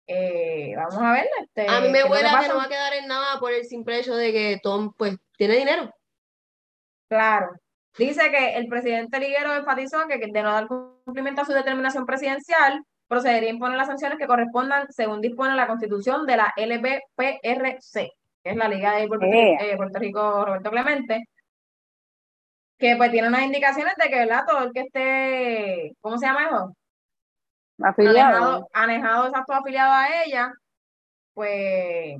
Eh, vamos a ver. Este, a mí me huele que no va a quedar en nada por el simple hecho de que Tom, pues, tiene dinero. Claro. Dice que el presidente Liguero enfatizó que de no dar cumplimiento a su determinación presidencial, procedería a imponer las sanciones que correspondan según dispone la constitución de la LBPRC, que es la Liga de Puerto, eh, Puerto Rico Roberto Clemente, que pues tiene unas indicaciones de que, ¿verdad? Todo el que esté, ¿cómo se llama eso? Afiliado. Anejado, exacto, afiliado a ella, pues...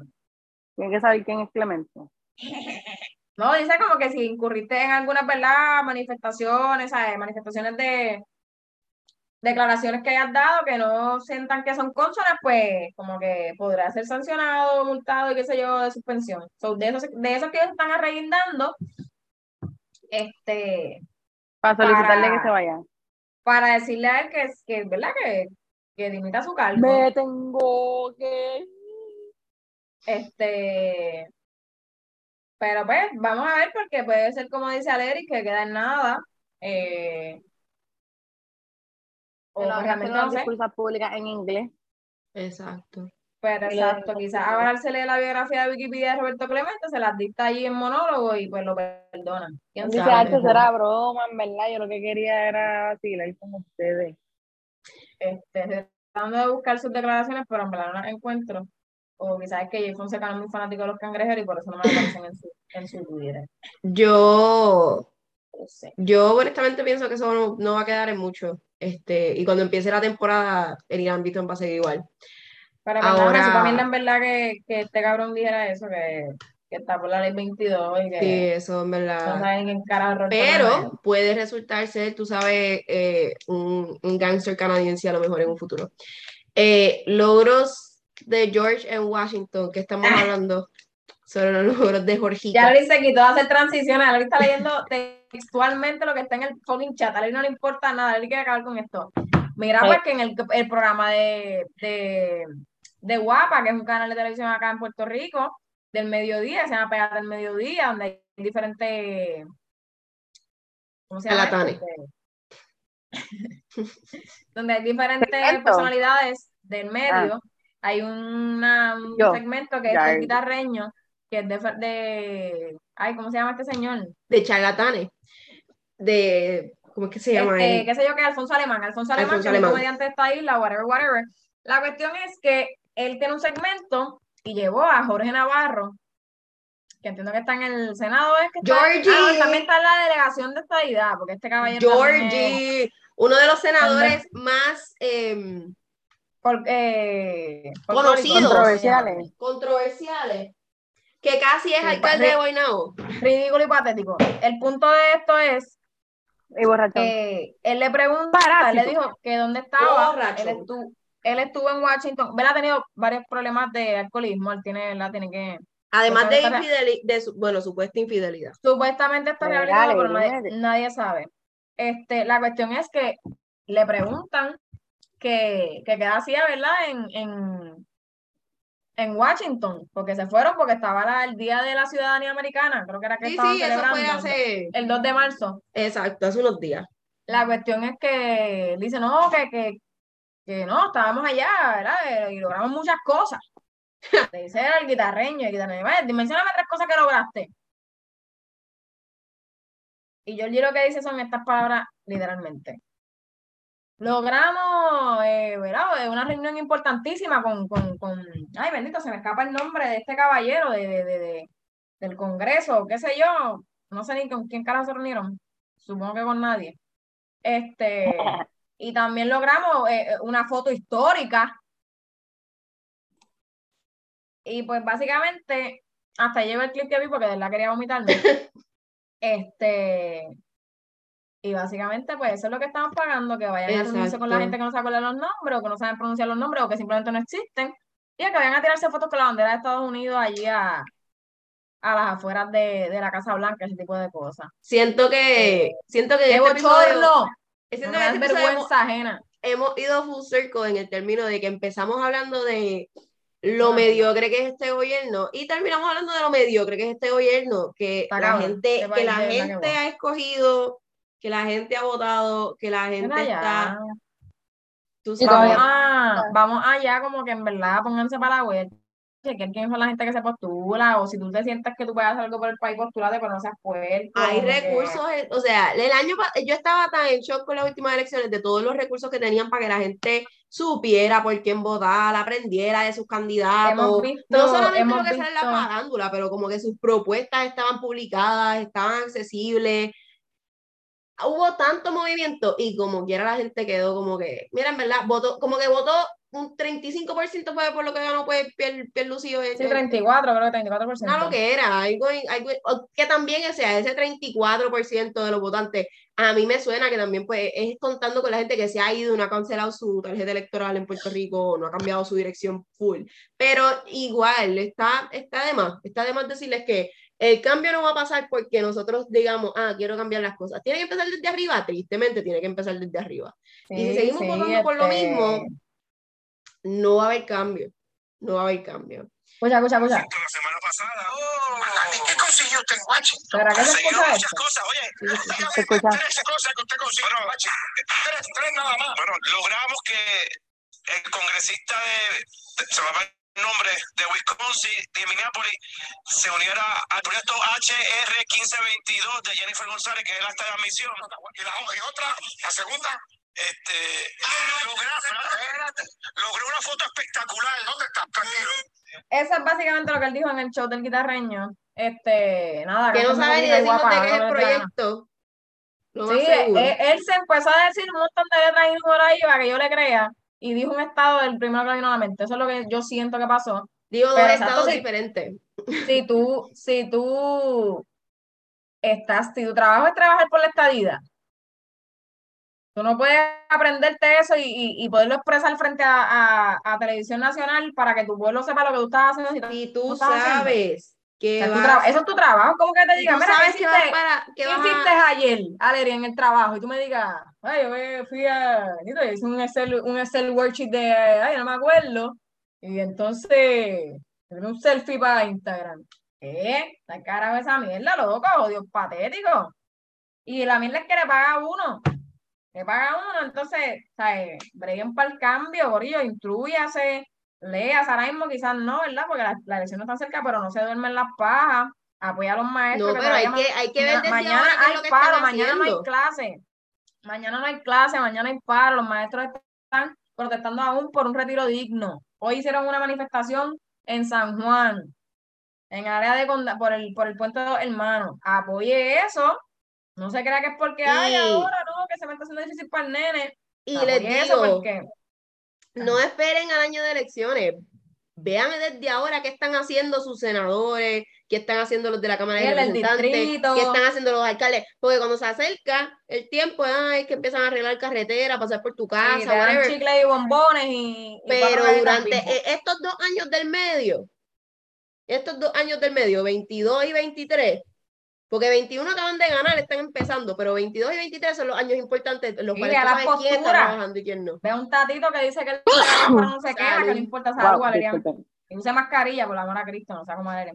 Tiene que saber quién es Clemente. no, dice como que si incurriste en algunas, ¿verdad? Manifestaciones, ¿sabes? Manifestaciones de, declaraciones que hayas dado que no sientan que son consonas, pues como que podrá ser sancionado, multado y qué sé yo, de suspensión. de, esos, de esos que ellos están arreguindando, este... Para solicitarle que se vaya. Para decirle a él que, que ¿verdad? Que, que dimita su cargo. Me tengo que... Este... Pero pues, vamos a ver, porque puede ser como dice Aleri, que queda en nada. Eh, o realmente no disculpas públicas en inglés. Exacto. Pero exacto, quizás ahora se lee la biografía de Wikipedia de Roberto Clemente, se las dicta allí en monólogo y pues lo perdonan. ¿Quién Dice, antes era broma, en verdad, yo lo que quería era vacilar con ustedes. Este, tratando de buscar sus declaraciones, pero en verdad no las encuentro. O quizás es que Jay Fonseca no es muy fanático de los cangrejeros y por eso no me aparecen en su, en su Twitter. Yo, yo honestamente pienso que eso no, no va a quedar en mucho. Este, y cuando empiece la temporada, el Irán Beaton va a seguir igual. Pero Ahora, para mí en verdad que, que, este cabrón dijera eso, que, que, está por la ley 22 y que sí, eso en verdad. Pero puede resultarse, tú sabes, eh, un, un gangster canadiense a lo mejor en un futuro. Eh, logros de George en Washington, que estamos ah. hablando sobre los logros de Jorgita. Ya le se quitó de hacer transiciones, ahora está leyendo textualmente lo que está en el fucking chat, a él no le importa nada, él quiere acabar con esto. Mira, pues que en el, el programa de, de, de, Guapa, que es un canal de televisión acá en Puerto Rico, del mediodía, se llama Pegada del Mediodía, donde hay diferentes... ¿Cómo se llama? donde hay diferentes personalidades del medio. Ah. Hay una, un segmento que es el guitarreño, que es de, de... Ay, ¿cómo se llama este señor? De charlatanes de, ¿cómo es que se llama? Este, qué sé yo, que Alfonso Alemán, Alfonso Alemán, que es comediante de esta isla, whatever, whatever. La cuestión es que él tiene un segmento y llevó a Jorge Navarro, que entiendo que está en el Senado, es que Georgie. ah, también está en la delegación de estadidad, porque este caballero Georgie, uno de los senadores más eh, por, eh, conocidos, controversiales. controversiales que casi es alcalde de Guaynabo. Ridículo y patético. El punto de esto es que él le preguntó, él le dijo que dónde estaba, él estuvo, él estuvo, en Washington, él ha tenido varios problemas de alcoholismo, él tiene, la tiene que... Además de, infidelidad, de bueno, supuesta infidelidad. Supuestamente está rehabilitado, pero nadie, sabe. Este, la cuestión es que le preguntan que, que qué hacía, ¿verdad? En, en, en Washington, porque se fueron porque estaba el Día de la Ciudadanía Americana, creo que era que sí, estaban sí, celebrando eso fue hace... el 2 de marzo. Exacto, hace unos días. La cuestión es que dice, no, que, que, que no, estábamos allá, ¿verdad? Y logramos muchas cosas. dice el guitarreño, el guitarreño, dimensioname tres cosas que lograste. Y yo lo que dice son estas palabras literalmente logramos, eh, ¿verdad? Una reunión importantísima con, con, con, ay bendito, se me escapa el nombre de este caballero de, de, de, del Congreso, qué sé yo, no sé ni con quién carajo se reunieron, supongo que con nadie. Este, y también logramos eh, eh, una foto histórica. Y pues básicamente, hasta llevo el clip que vi porque de verdad quería vomitarme. este, y básicamente, pues eso es lo que estamos pagando, que vayan a reunirse con la gente que no sabe los nombres, o que no saben pronunciar los nombres, o que simplemente no existen, y que vayan a tirarse fotos con la bandera de Estados Unidos allí a, a las afueras de, de, la Casa Blanca, ese tipo de cosas. Siento que, eh, siento que este episodio, que este vergüenza ajena. Hemos ido full circle en el término de que empezamos hablando de lo mediocre que es este gobierno y terminamos hablando de lo mediocre que es este gobierno que la gente que la gente ha escogido que la gente ha votado, que la gente está... Tú sabes. Vamos, allá como que en verdad pónganse para la web. quién son la gente que se postula, o si tú te sientes que tú puedes hacer algo por el país, postulate, pero no seas fuerte. Hay recursos, o sea, el año yo estaba tan en shock con las últimas elecciones de todos los recursos que tenían para que la gente supiera por quién votar, aprendiera de sus candidatos. no solamente lo que sale en la parándula, pero como que sus propuestas estaban publicadas, estaban accesibles hubo tanto movimiento y como quiera la gente quedó como que, mira, en verdad, votó, como que votó un 35% fue por lo que ganó pues Pier, Pierlucio. Sí, 34, creo que 34%. No, lo que era, algo, que también sea ese 34% de los votantes, a mí me suena que también pues es contando con la gente que se ha ido, no ha cancelado su tarjeta electoral en Puerto Rico, no ha cambiado su dirección full, pero igual, está, está de más, está de más decirles que el cambio no va a pasar porque nosotros digamos, ah, quiero cambiar las cosas. Tiene que empezar desde arriba, tristemente tiene que empezar desde arriba. y si seguimos votando por lo este mismo, no va a haber cambio. No va a haber cambio. Escucha, escucha, escucha. La semana pasada. Oh, ¿Qué consiguió usted, guachi? ¿Para qué se escucha muchas cosas. Oye, se escucha. tres cosas que usted consiguió, bueno, guachi. Tres, tres nada más. Bueno, logramos que el congresista de, se va a el nombre de Wisconsin, de Minneapolis, se uniera al proyecto HR 1522 de Jennifer González, que es el acta de admisión. Y la y otra, la segunda, este, logré, una foto espectacular. ¿Dónde está? Tranquilo. Eso es básicamente lo que él dijo en el show del guitarreño. Este, nada. Que no sabe ni decirnos de qué es el proyecto. sí, él, se empezó a decir un montón de letras y por ahí para que yo le crea. Y dijo un estado del primero que vino a la mente. Eso es lo que yo siento que pasó. Digo dos estados diferentes. Si tú, si tú estás, si tu trabajo es trabajar por la estadía, Tú no puedes aprenderte eso y, y, poderlo expresar frente a, a, televisión nacional para que tu pueblo sepa lo que tú estás haciendo. Si tú, sabes que eso es tu trabajo, como que te diga, mira, sabes ¿qué hiciste, para, ¿qué hiciste ayer, Aleria, en el trabajo? Y tú me digas, ay, yo fui a, hice un Excel, un Excel worksheet de, ay, no me acuerdo. Y entonces, un selfie para Instagram. ¿Qué? La cara de esa mierda, loco, Dios patético. Y la mierda es que le paga a uno que paga uno, entonces, ¿sabes? Breguen para el cambio, Gorillo, instruyase, leas, ahora mismo quizás no, ¿verdad? Porque la, la elección no está cerca, pero no se duermen las pajas, apoya a los maestros. No, pero hay que, hay que ver Mañana hay paro, mañana no hay clase, mañana no hay clase, mañana hay paro, los maestros están protestando aún por un retiro digno. Hoy hicieron una manifestación en San Juan, en área de por el, por el puente de hermanos. Apoye eso, no se crea que es porque, hay ahora se me está haciendo difícil para el nene. Y les digo, no esperen al año de elecciones. Vean desde ahora qué están haciendo sus senadores, qué están haciendo los de la Cámara de Representantes, qué están haciendo los alcaldes. Porque cuando se acerca el tiempo, es que empiezan a arreglar carretera, pasar por tu casa, sí, chicle y bombones y. Pero durante e, estos dos años del medio, estos dos años del medio, 22 y 23, porque 21 acaban de ganar, están empezando, pero 22 y 23 son los años importantes, los cuales tú quién está trabajando y quién no. Ve un tatito que dice que el no se queda, que no importa esa wow, Valeria. Y use mascarilla por la amor a Cristo, no sé cómo eres.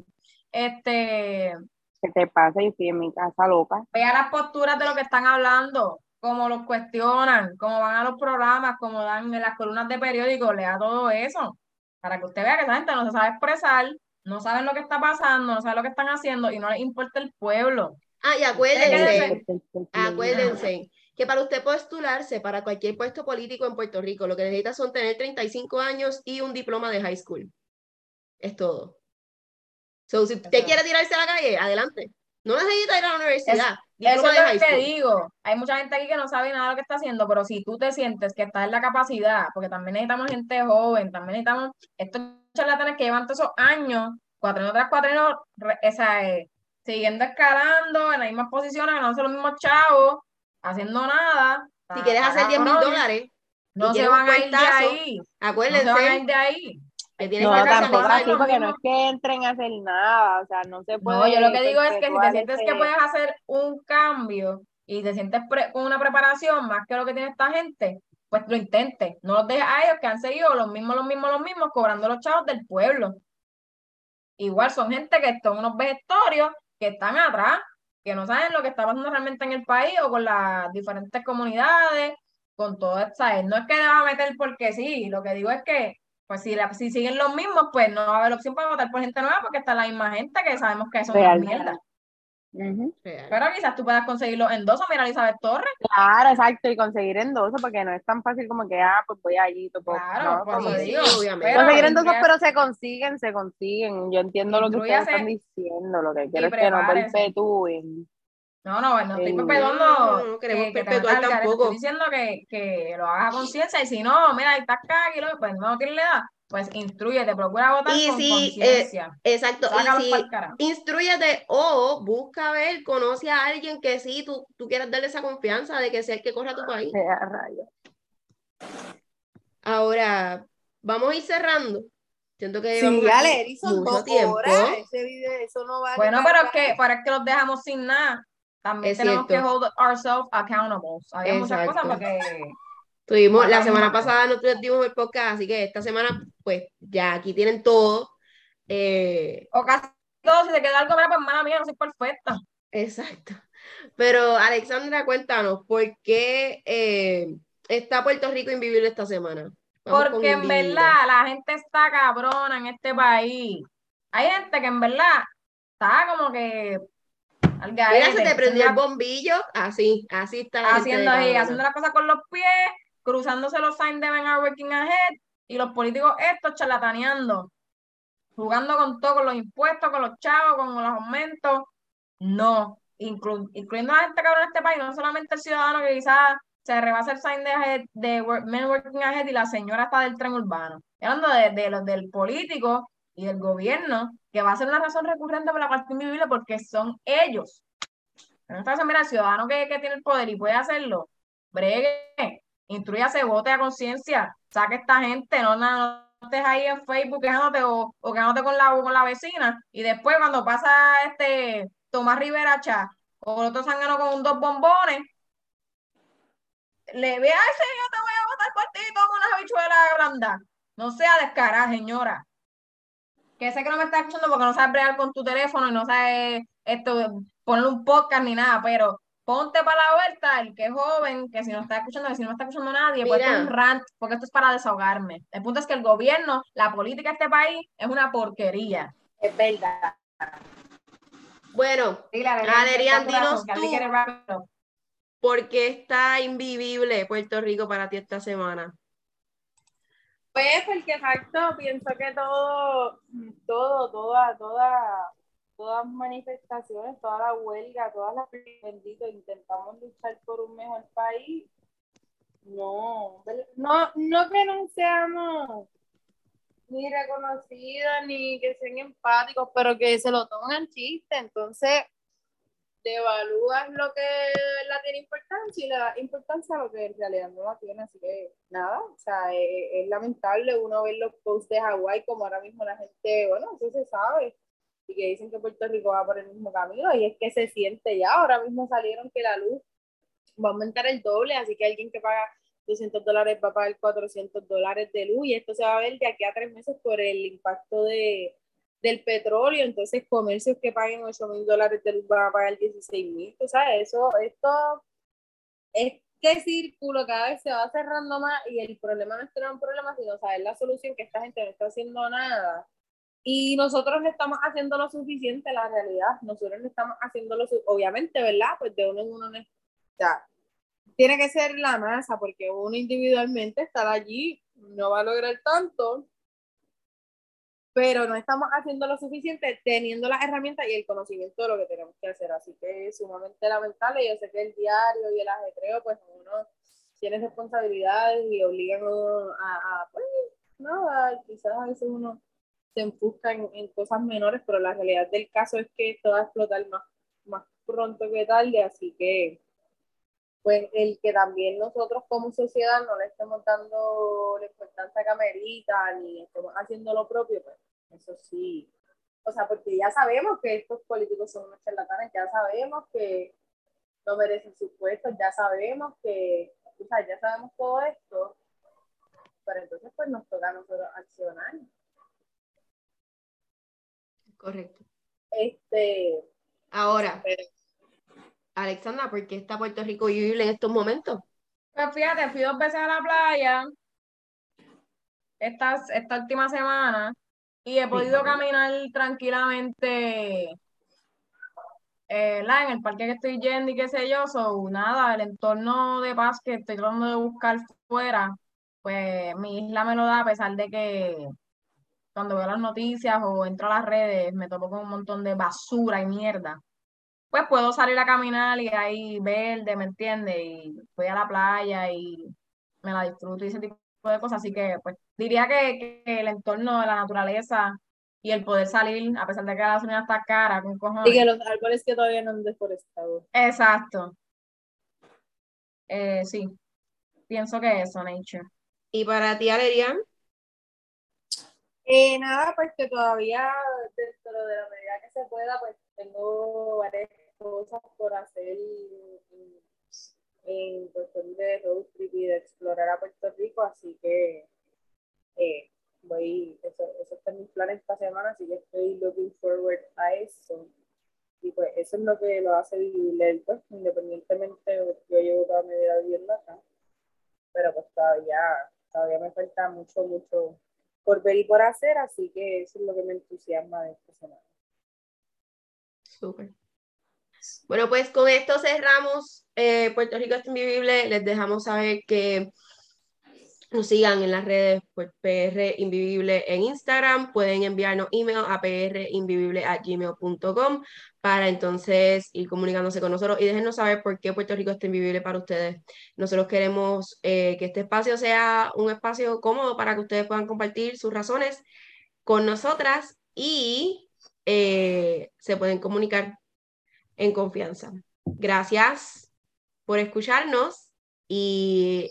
Este. ¿Qué te pasa? y estoy en mi casa loca. Vea las posturas de lo que están hablando, cómo los cuestionan, cómo van a los programas, cómo dan en las columnas de periódicos, lea todo eso. Para que usted vea que esa gente no se sabe expresar, no saben lo que está pasando, no saben lo que están haciendo y no les importa el pueblo. Ah, y acuérdense, acuérdense que para usted postularse para cualquier puesto político en Puerto Rico, lo que necesita son tener 35 años y un diploma de high school. Es todo. So, si usted quiere tirarse a la calle, adelante. No necesita ir a la universidad. Eso es lo que digo. Hay mucha gente aquí que no sabe nada de lo que está haciendo, pero si tú te sientes que estás en la capacidad, porque también necesitamos gente joven, también necesitamos estos charlatanes que llevan todos esos años, cuatro tras cuatro esa, eh, siguiendo escalando en las mismas posiciones, no son los mismos chavos, haciendo nada. Si quieres hacer 10 mil dólares, no se van a ir de ahí. Acuérdense. No se van a ir de ahí no, tampoco así, porque no es que entren a hacer nada, o sea, no se puede. No, yo lo que digo es que si te sientes que puedes hacer un cambio y te sientes con una preparación más que lo que tiene esta gente, pues lo intentes. No los dejes a ellos que han seguido los mismos, los mismos, los mismos, cobrando los chavos del pueblo. Igual son gente que son unos vegetorios que están atrás, que no saben lo que está pasando realmente en el país o con las diferentes comunidades, con todo esto. No es que le va a meter porque sí, lo que digo es que pues si, la, si siguen los mismos, pues no va a haber opción para votar por gente nueva porque está la misma gente que sabemos que eso es una mierda. Pero quizás tú puedas conseguirlo en dos o mira Elizabeth Torres. Claro, exacto, y conseguir en dos porque no es tan fácil como que, ah, pues voy allí. claro, no, pues digo, obviamente. conseguir en pero se consiguen, se consiguen. Yo entiendo lo que ustedes están diciendo, lo que quiero es que no perpetúen. No, no, no estoy Eh, perpetuando. no, no queremos que- que perpetuar garete. tampoco. Estoy diciendo que, que lo hagas a conciencia y si no, mira, ahí estás cagado, pues no tienes la edad, pues instruyete, procura votar Y con si, eh, conciencia. Exacto, Sácalos y si instruyete o busca ver, conoce a alguien que sí, tú, tú quieras darle esa confianza de que sea el que corra tu país. Eh. Ahora, vamos a ir cerrando. Siento que Sí, llevamos Ale, aquí Edison, mucho tiempo. horas. Ese video, eso no va Bueno, pero para es que, pero es que los dejamos sin nada. También Es tenemos que hold ourselves accountable. Había muchas cosas porque Tuvimos, la semana pasada nosotros dimos el podcast, así que esta semana, pues ya aquí tienen todo. Eh, o casi todo, si te queda algo, pues mala mía, no soy perfecta. exacto. Pero Alexandra, cuéntanos, ¿por qué eh, está Puerto Rico invivible esta semana? Vamos Porque en verdad la gente está cabrona en este país. Hay gente que en verdad está como que Mira, se te prendió el bombillo, así, así está la gente haciendo, ahí, cabrona. haciendo las cosas con los pies, cruzándose los signs de Ben are working ahead, y los políticos estos charlataneando, jugando con todo, con los impuestos, con los chavos, con los aumentos. No, inclu- incluyendo a la gente cabrona en este país, no solamente el ciudadano que quizás se rebasa el sign de, ahead- de work- Men Working Ahead y la señora está del tren urbano. Hablando de, de los del político y del gobierno, que va a ser una razón recurrente por la cual está invivible porque son ellos. Está diciendo, mira, el ciudadano que, que tiene el poder y puede hacerlo, bregue, instruyase, vote a conciencia, saque esta gente, no, no, no estés ahí en Facebook quejándote o, o quejándote con la, con la vecina, y después cuando pasa este Tomás Rivera Chá o el otro zángano con dos bombones, le ve a ese, yo te voy a votar por ti como una habichuela blanda. No sea descarada, señora. Que sé que no me está escuchando porque no sabes bregar con tu teléfono y no sabes esto, poner un podcast ni nada, pero ponte para la vuelta, el que es joven, que si no está escuchando, que si no está escuchando nadie, pues Mira. esto es un rant, porque esto es para desahogarme. El punto es que el gobierno, la política de este país es una porquería. Es verdad. Bueno, Adrián, dinos tú. quiere wrap it up. ¿por qué está invivible Puerto Rico para ti esta semana? Pues porque exacto, pienso que todo, todo, toda, toda, todas manifestaciones, toda la huelga, todas las bendito, intentamos luchar por un mejor país. No, no, no que no seamos ni reconocidos ni que sean empáticos, pero que se lo toman chiste, entonces devalúas lo que la tiene importancia y le das importancia a lo que en realidad no la tiene, así que nada, o sea, es, es lamentable uno ver los posts de Hawái como ahora mismo la gente, bueno, eso se sabe, y que dicen que Puerto Rico va por el mismo camino, y es que se siente ya, ahora mismo salieron que la luz va a aumentar el doble, así que alguien que paga 200 dólares va a pagar 400 dólares de luz, y esto se va a ver de aquí a tres meses por el impacto de del petróleo, entonces comercios que paguen 8 mil dólares de luz van a pagar 16 mil, o sea, eso, esto, este círculo cada vez se va cerrando más y el problema no es tener un problema, sino saber la solución que esta gente no está haciendo nada. Y nosotros no estamos haciendo lo suficiente, la realidad, nosotros no estamos haciendo lo suficiente, obviamente, ¿verdad? Pues de uno en uno, no tiene que ser la masa, porque uno individualmente estar allí no va a lograr tanto, pero no estamos haciendo lo suficiente teniendo las herramientas y el conocimiento de lo que tenemos que hacer. Así que es sumamente lamentable. Yo sé que el diario y el ajetreo, pues uno tiene responsabilidades y obligan a, a, pues, nada, quizás a veces uno se enfusca en, en, cosas menores, pero la realidad del caso es que esto va a explotar más, más pronto que tarde, así que pues el que también nosotros como sociedad no le estemos dando la importancia que amerita, ni estemos haciendo lo propio, pues eso sí. O sea, porque ya sabemos que estos políticos son unos charlatanes, ya sabemos que no merecen sus puestos, ya sabemos que, o sea, ya sabemos todo esto, pero entonces pues nos toca a nosotros accionar. Correcto. Este. Ahora, pero, Alexandra, ¿por qué está Puerto Rico vivible en estos momentos? Pues fíjate, fui dos veces a la playa esta, esta última semana y he podido caminar tranquilamente eh, en el parque que estoy yendo y qué sé yo, so, nada, el entorno de paz que estoy tratando de buscar fuera, pues mi isla me lo da a pesar de que cuando veo las noticias o entro a las redes me topo con un montón de basura y mierda. pues puedo salir a caminar y ahí verde, ¿me entiendes? Y voy a la playa y me la disfruto y ese tipo de cosas. Así que, pues, diría que, el entorno de la naturaleza y el poder salir, a pesar de que la gasolina está cara, con cojones. Y que los árboles que todavía no han deforestado. Exacto. Eh, sí, pienso que eso, Nature. ¿Y para ti, Alerian? Eh, nada, pues que todavía dentro de la medida que se pueda, pues tengo varias cosas por hacer en cuestión de road trip y de explorar a Puerto Rico, así que eh, voy, eso, eso está en mis planes esta semana, así que estoy looking forward a eso. Y pues eso es lo que lo hace vivir pues, independientemente, yo llevo toda mi vida viviendo acá, pero pues todavía, todavía me falta mucho, mucho por ver y por hacer, así que eso es lo que me entusiasma de esta semana. Súper. Bueno, pues con esto cerramos eh, Puerto Rico es invivible. Les dejamos saber que nos sigan en las redes pues, PR Invivible en Instagram. Pueden enviarnos email a gmail.com para entonces ir comunicándose con nosotros y déjenos saber por qué Puerto Rico está invivible para ustedes. Nosotros queremos eh, que este espacio sea un espacio cómodo para que ustedes puedan compartir sus razones con nosotras y eh, se pueden comunicar en confianza. Gracias por escucharnos y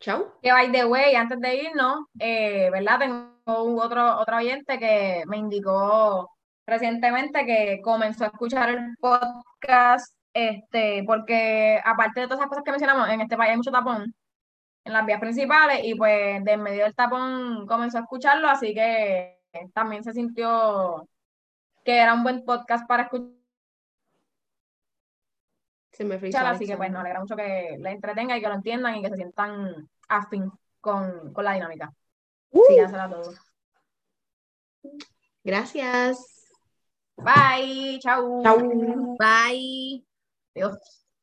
chao. Que by the way, antes de irnos, eh, ¿verdad? Tengo otro, otro oyente que me indicó recientemente que comenzó a escuchar el podcast, este, porque aparte de todas esas cosas que mencionamos, en este país hay mucho tapón en las vías principales y pues de en medio del tapón comenzó a escucharlo, así que también se sintió que era un buen podcast para escuchar se me así que pues nos alegra mucho que la entretenga y que lo entiendan y que se sientan afín con, con la dinámica. Uh. a todos. Gracias. Bye. Chao. Chao. Bye. Dios.